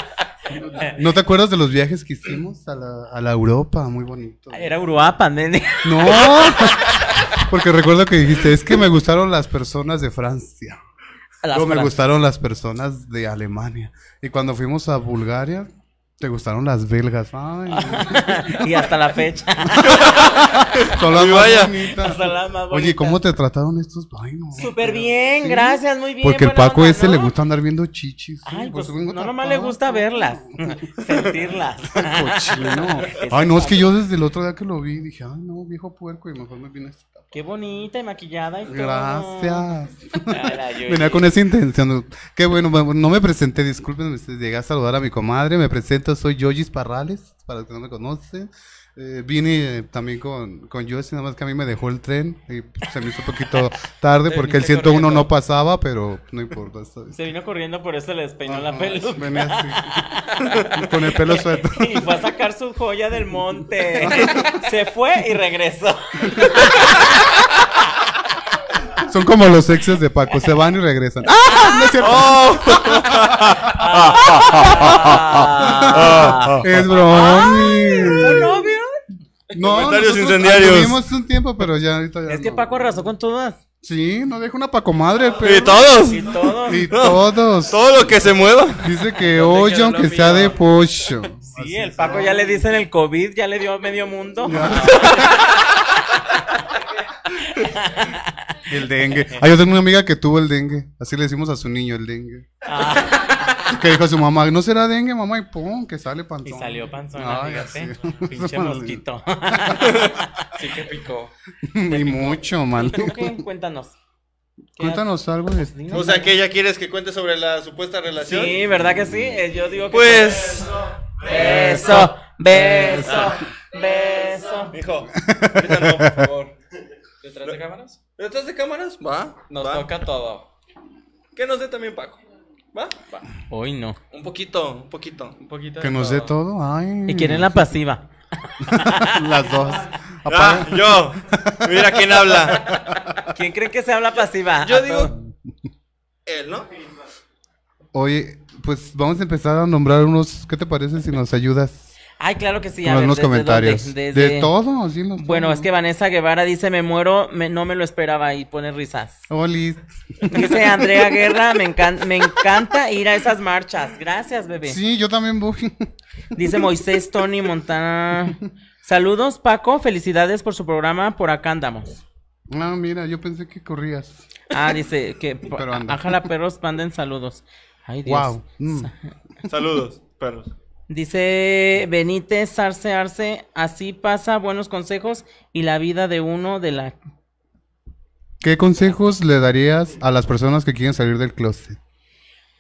¿No te acuerdas de los viajes que hicimos a la, a la Europa? Muy bonito. Era Uruapan, nene. No, porque recuerdo que dijiste, es que me gustaron las personas de Francia. Luego me gustaron las personas de Alemania. Y cuando fuimos a Bulgaria, te gustaron las belgas. Ay, y hasta la fecha. son las más vaya. más Oye, bonitas. ¿cómo te trataron estos vainos? Súper bien, gracias, muy bien. Porque el Paco onda, ese ¿no? le gusta andar viendo chichis. Ay, Sí, pues vengo no nomás le gusta verlas, sentirlas. Cochino. Ay, no, es que yo desde el otro día que lo vi dije, ay, no, viejo puerco, y mejor me vine a esta. Qué bonita y maquillada y. Gracias. Venía con esa intención. Qué bueno, bueno, no me presenté, disculpen, llegué a saludar a mi comadre. Me presento, soy Yogis Parrales, para los que no me conocen. Eh, vine eh, también con, con Yossi, nada más que a mí me dejó el tren y se me hizo un poquito tarde porque el 101 no pasaba, pero no importa. Se vino corriendo, por eso le despeinó la peluca. venía así, con el pelo suelto. Y fue a sacar su joya del monte. Se fue y regresó. Son como los exes de Paco, se van y regresan. ¡Ah! No es cierto. Ah. es bromi. No, Comentarios nosotros incendiarios. Tuvimos un tiempo, pero ya ahorita ya Es que no. Paco arrasó con todas. Sí, no deja una Paco madre, pero. Y todos. Y todos. Y todos. Todo lo que se mueva. Dice que hoyo aunque sea de pollo. Sí, el Paco ya le dicen el COVID, ya le dio medio mundo. El dengue. Ah, yo tengo una amiga que tuvo el dengue. Así le decimos a su niño, el dengue. Que dijo su mamá, ¿no será dengue, mamá? Y pum, que sale panzón. Y salió panzona, Ay, fíjate. así. Pinche mosquito. Sí que picó. Y mucho, man. ¿Y tú qué? Cuéntanos. ¿Qué Cuéntanos algo de O sea, que ella quieres que cuente sobre la supuesta relación. Sí, ¿verdad que sí? Eh, Yo digo que. Pues. Beso, beso, beso. Hijo, ahorita no, por favor. ¿Detrás de cámaras? ¿Detrás de cámaras? Va. Nos va. toca todo. Que nos dé también Paco. ¿Va? Va. Hoy no. Un poquito, un poquito. Un poquito Que nos dé todo. Ay. ¿Y quién es la pasiva? Las dos. Ah, yo. Mira quién habla. ¿Quién cree que se habla pasiva? Yo A digo- todo. Él, ¿no? Oye, pues vamos a empezar a nombrar unos. ¿Qué te parece si nos ayudas Ay, claro que sí. a ver, ¿desde comentarios? dónde? Desde- De todo, así nos Bueno, es que Vanessa Guevara dice, me muero, me- no me lo esperaba y pone risas. Oli. Dice Andrea Guerra, me, encan- me encanta ir a esas marchas. Gracias, bebé. Sí, yo también voy. Dice Moisés Tony Montana. Saludos, Paco. Felicidades por su programa. Por acá andamos. Ah, mira, yo pensé que corrías. Ah, dice que Pero anda. Ájala Perros manden saludos. Ay, Dios. Wow. Mm. Saludos, perros. Dice Benítez Arce Arce, así pasa buenos consejos y la vida de uno de la... ¿Qué consejos le darías a las personas que quieren salir del closet?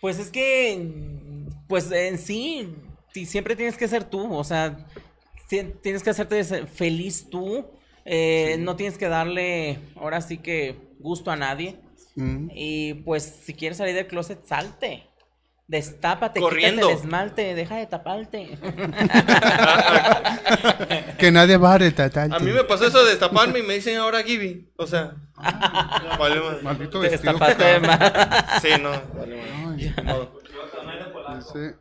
Pues es que, pues en sí, siempre tienes que ser tú, o sea, ti- tienes que hacerte feliz tú, eh, no tienes que darle, ahora sí que, gusto a nadie. Mm. Y pues si quieres salir del closet, salte. Destápate, Corriendo. quítate el esmalte, deja de taparte. Que nadie va a retratar. A mí me pasó eso de destaparme y me dicen ahora Gibby. O sea. Vale. Maldito Te vestido. destapaste de más. Sí, no. Vale. Dice,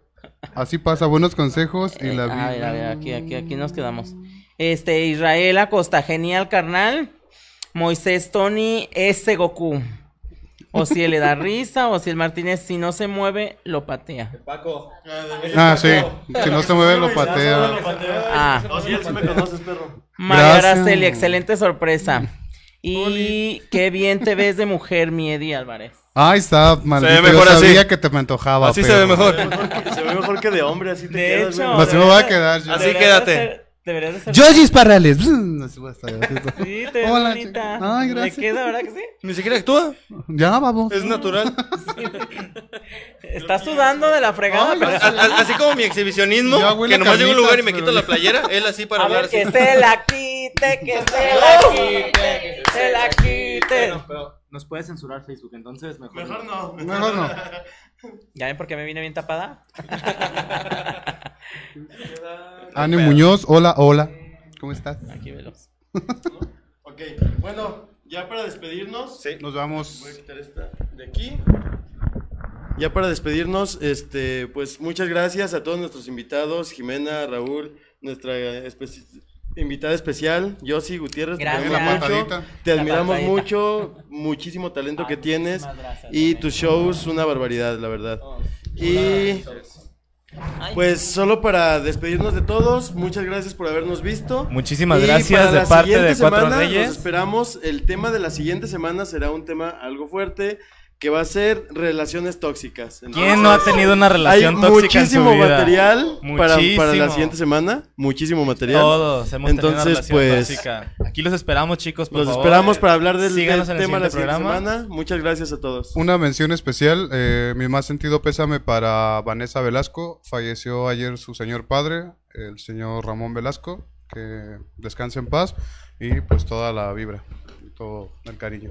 Así pasa, buenos consejos y la A ver, vida. a ver, aquí, aquí, aquí nos quedamos. Este, Israel Acosta, genial carnal. Moisés Tony, ese Goku. O si él le da risa, o si el Martínez, si no se mueve, lo patea. Paco. Ah, sí. Si no se mueve, lo patea. Ah. No, sí, sí me conoces, perro. María Gracias. Araceli, excelente sorpresa. Y qué bien te ves de mujer, Miedi Álvarez. Ay, está maldito. Se ve mejor yo sabía así. que te me antojaba. Así se pero- ve mejor. Se ve mejor que de hombre, así te De quedas, hecho. Así me voy a quedar yo. Así deberías quédate. Deberías de ser- Yogis Parrales. Así voy a estar. Sí, te ves Hola, bonita. chica. Ay, Me gracias. queda, ¿verdad que sí? Ni siquiera actúa. Ya, vamos. Es natural. Estás sudando de la fregada. Ay, pero- A- a- Así como mi exhibicionismo, Ya huele que nomás llego a un lugar y me quito pero- la playera, él así para A hablar ver, que se la quite, que se la quite, que se la quite. No Nos puede censurar Facebook, entonces mejor, Mejor no. Mejor no. ¿Ya ven por qué me vine bien tapada? Ani Muñoz, hola, hola. ¿Cómo estás? Aquí velos. Ok, bueno, ya para despedirnos. Sí. Nos vamos. Voy a quitar esta de aquí. Ya para despedirnos, este, pues muchas gracias a todos nuestros invitados, Jimena, Raúl, nuestra espe- invitada especial, Yossi Gutiérrez. te Gracias. queremos La mucho. Te admiramos mucho, muchísimo talento que tienes gracias, y tus shows una barbaridad, la verdad. Y Ay. pues solo para despedirnos de todos, muchas gracias por habernos visto. Muchísimas Y gracias para de la parte siguiente de Cuatro semana Reyes. Esperamos. El tema de la siguiente semana será un tema algo fuerte que va a ser relaciones tóxicas. ¿Quién no ha tenido una relación hay tóxica en su muchísimo vida? material para, para la Muchísimo. siguiente semana. Muchísimo material. Todos hemos tenido una Entonces, relación pues, tóxica. Aquí los esperamos, chicos, por los favor. esperamos para hablar del, del en tema de la siguiente siguiente programa. semana. Muchas gracias a todos. Una mención especial, eh, mi más sentido pésame para Vanessa Velasco. Falleció ayer su señor padre, el señor Ramón Velasco. Que descanse en paz y pues toda la vibra, todo el cariño.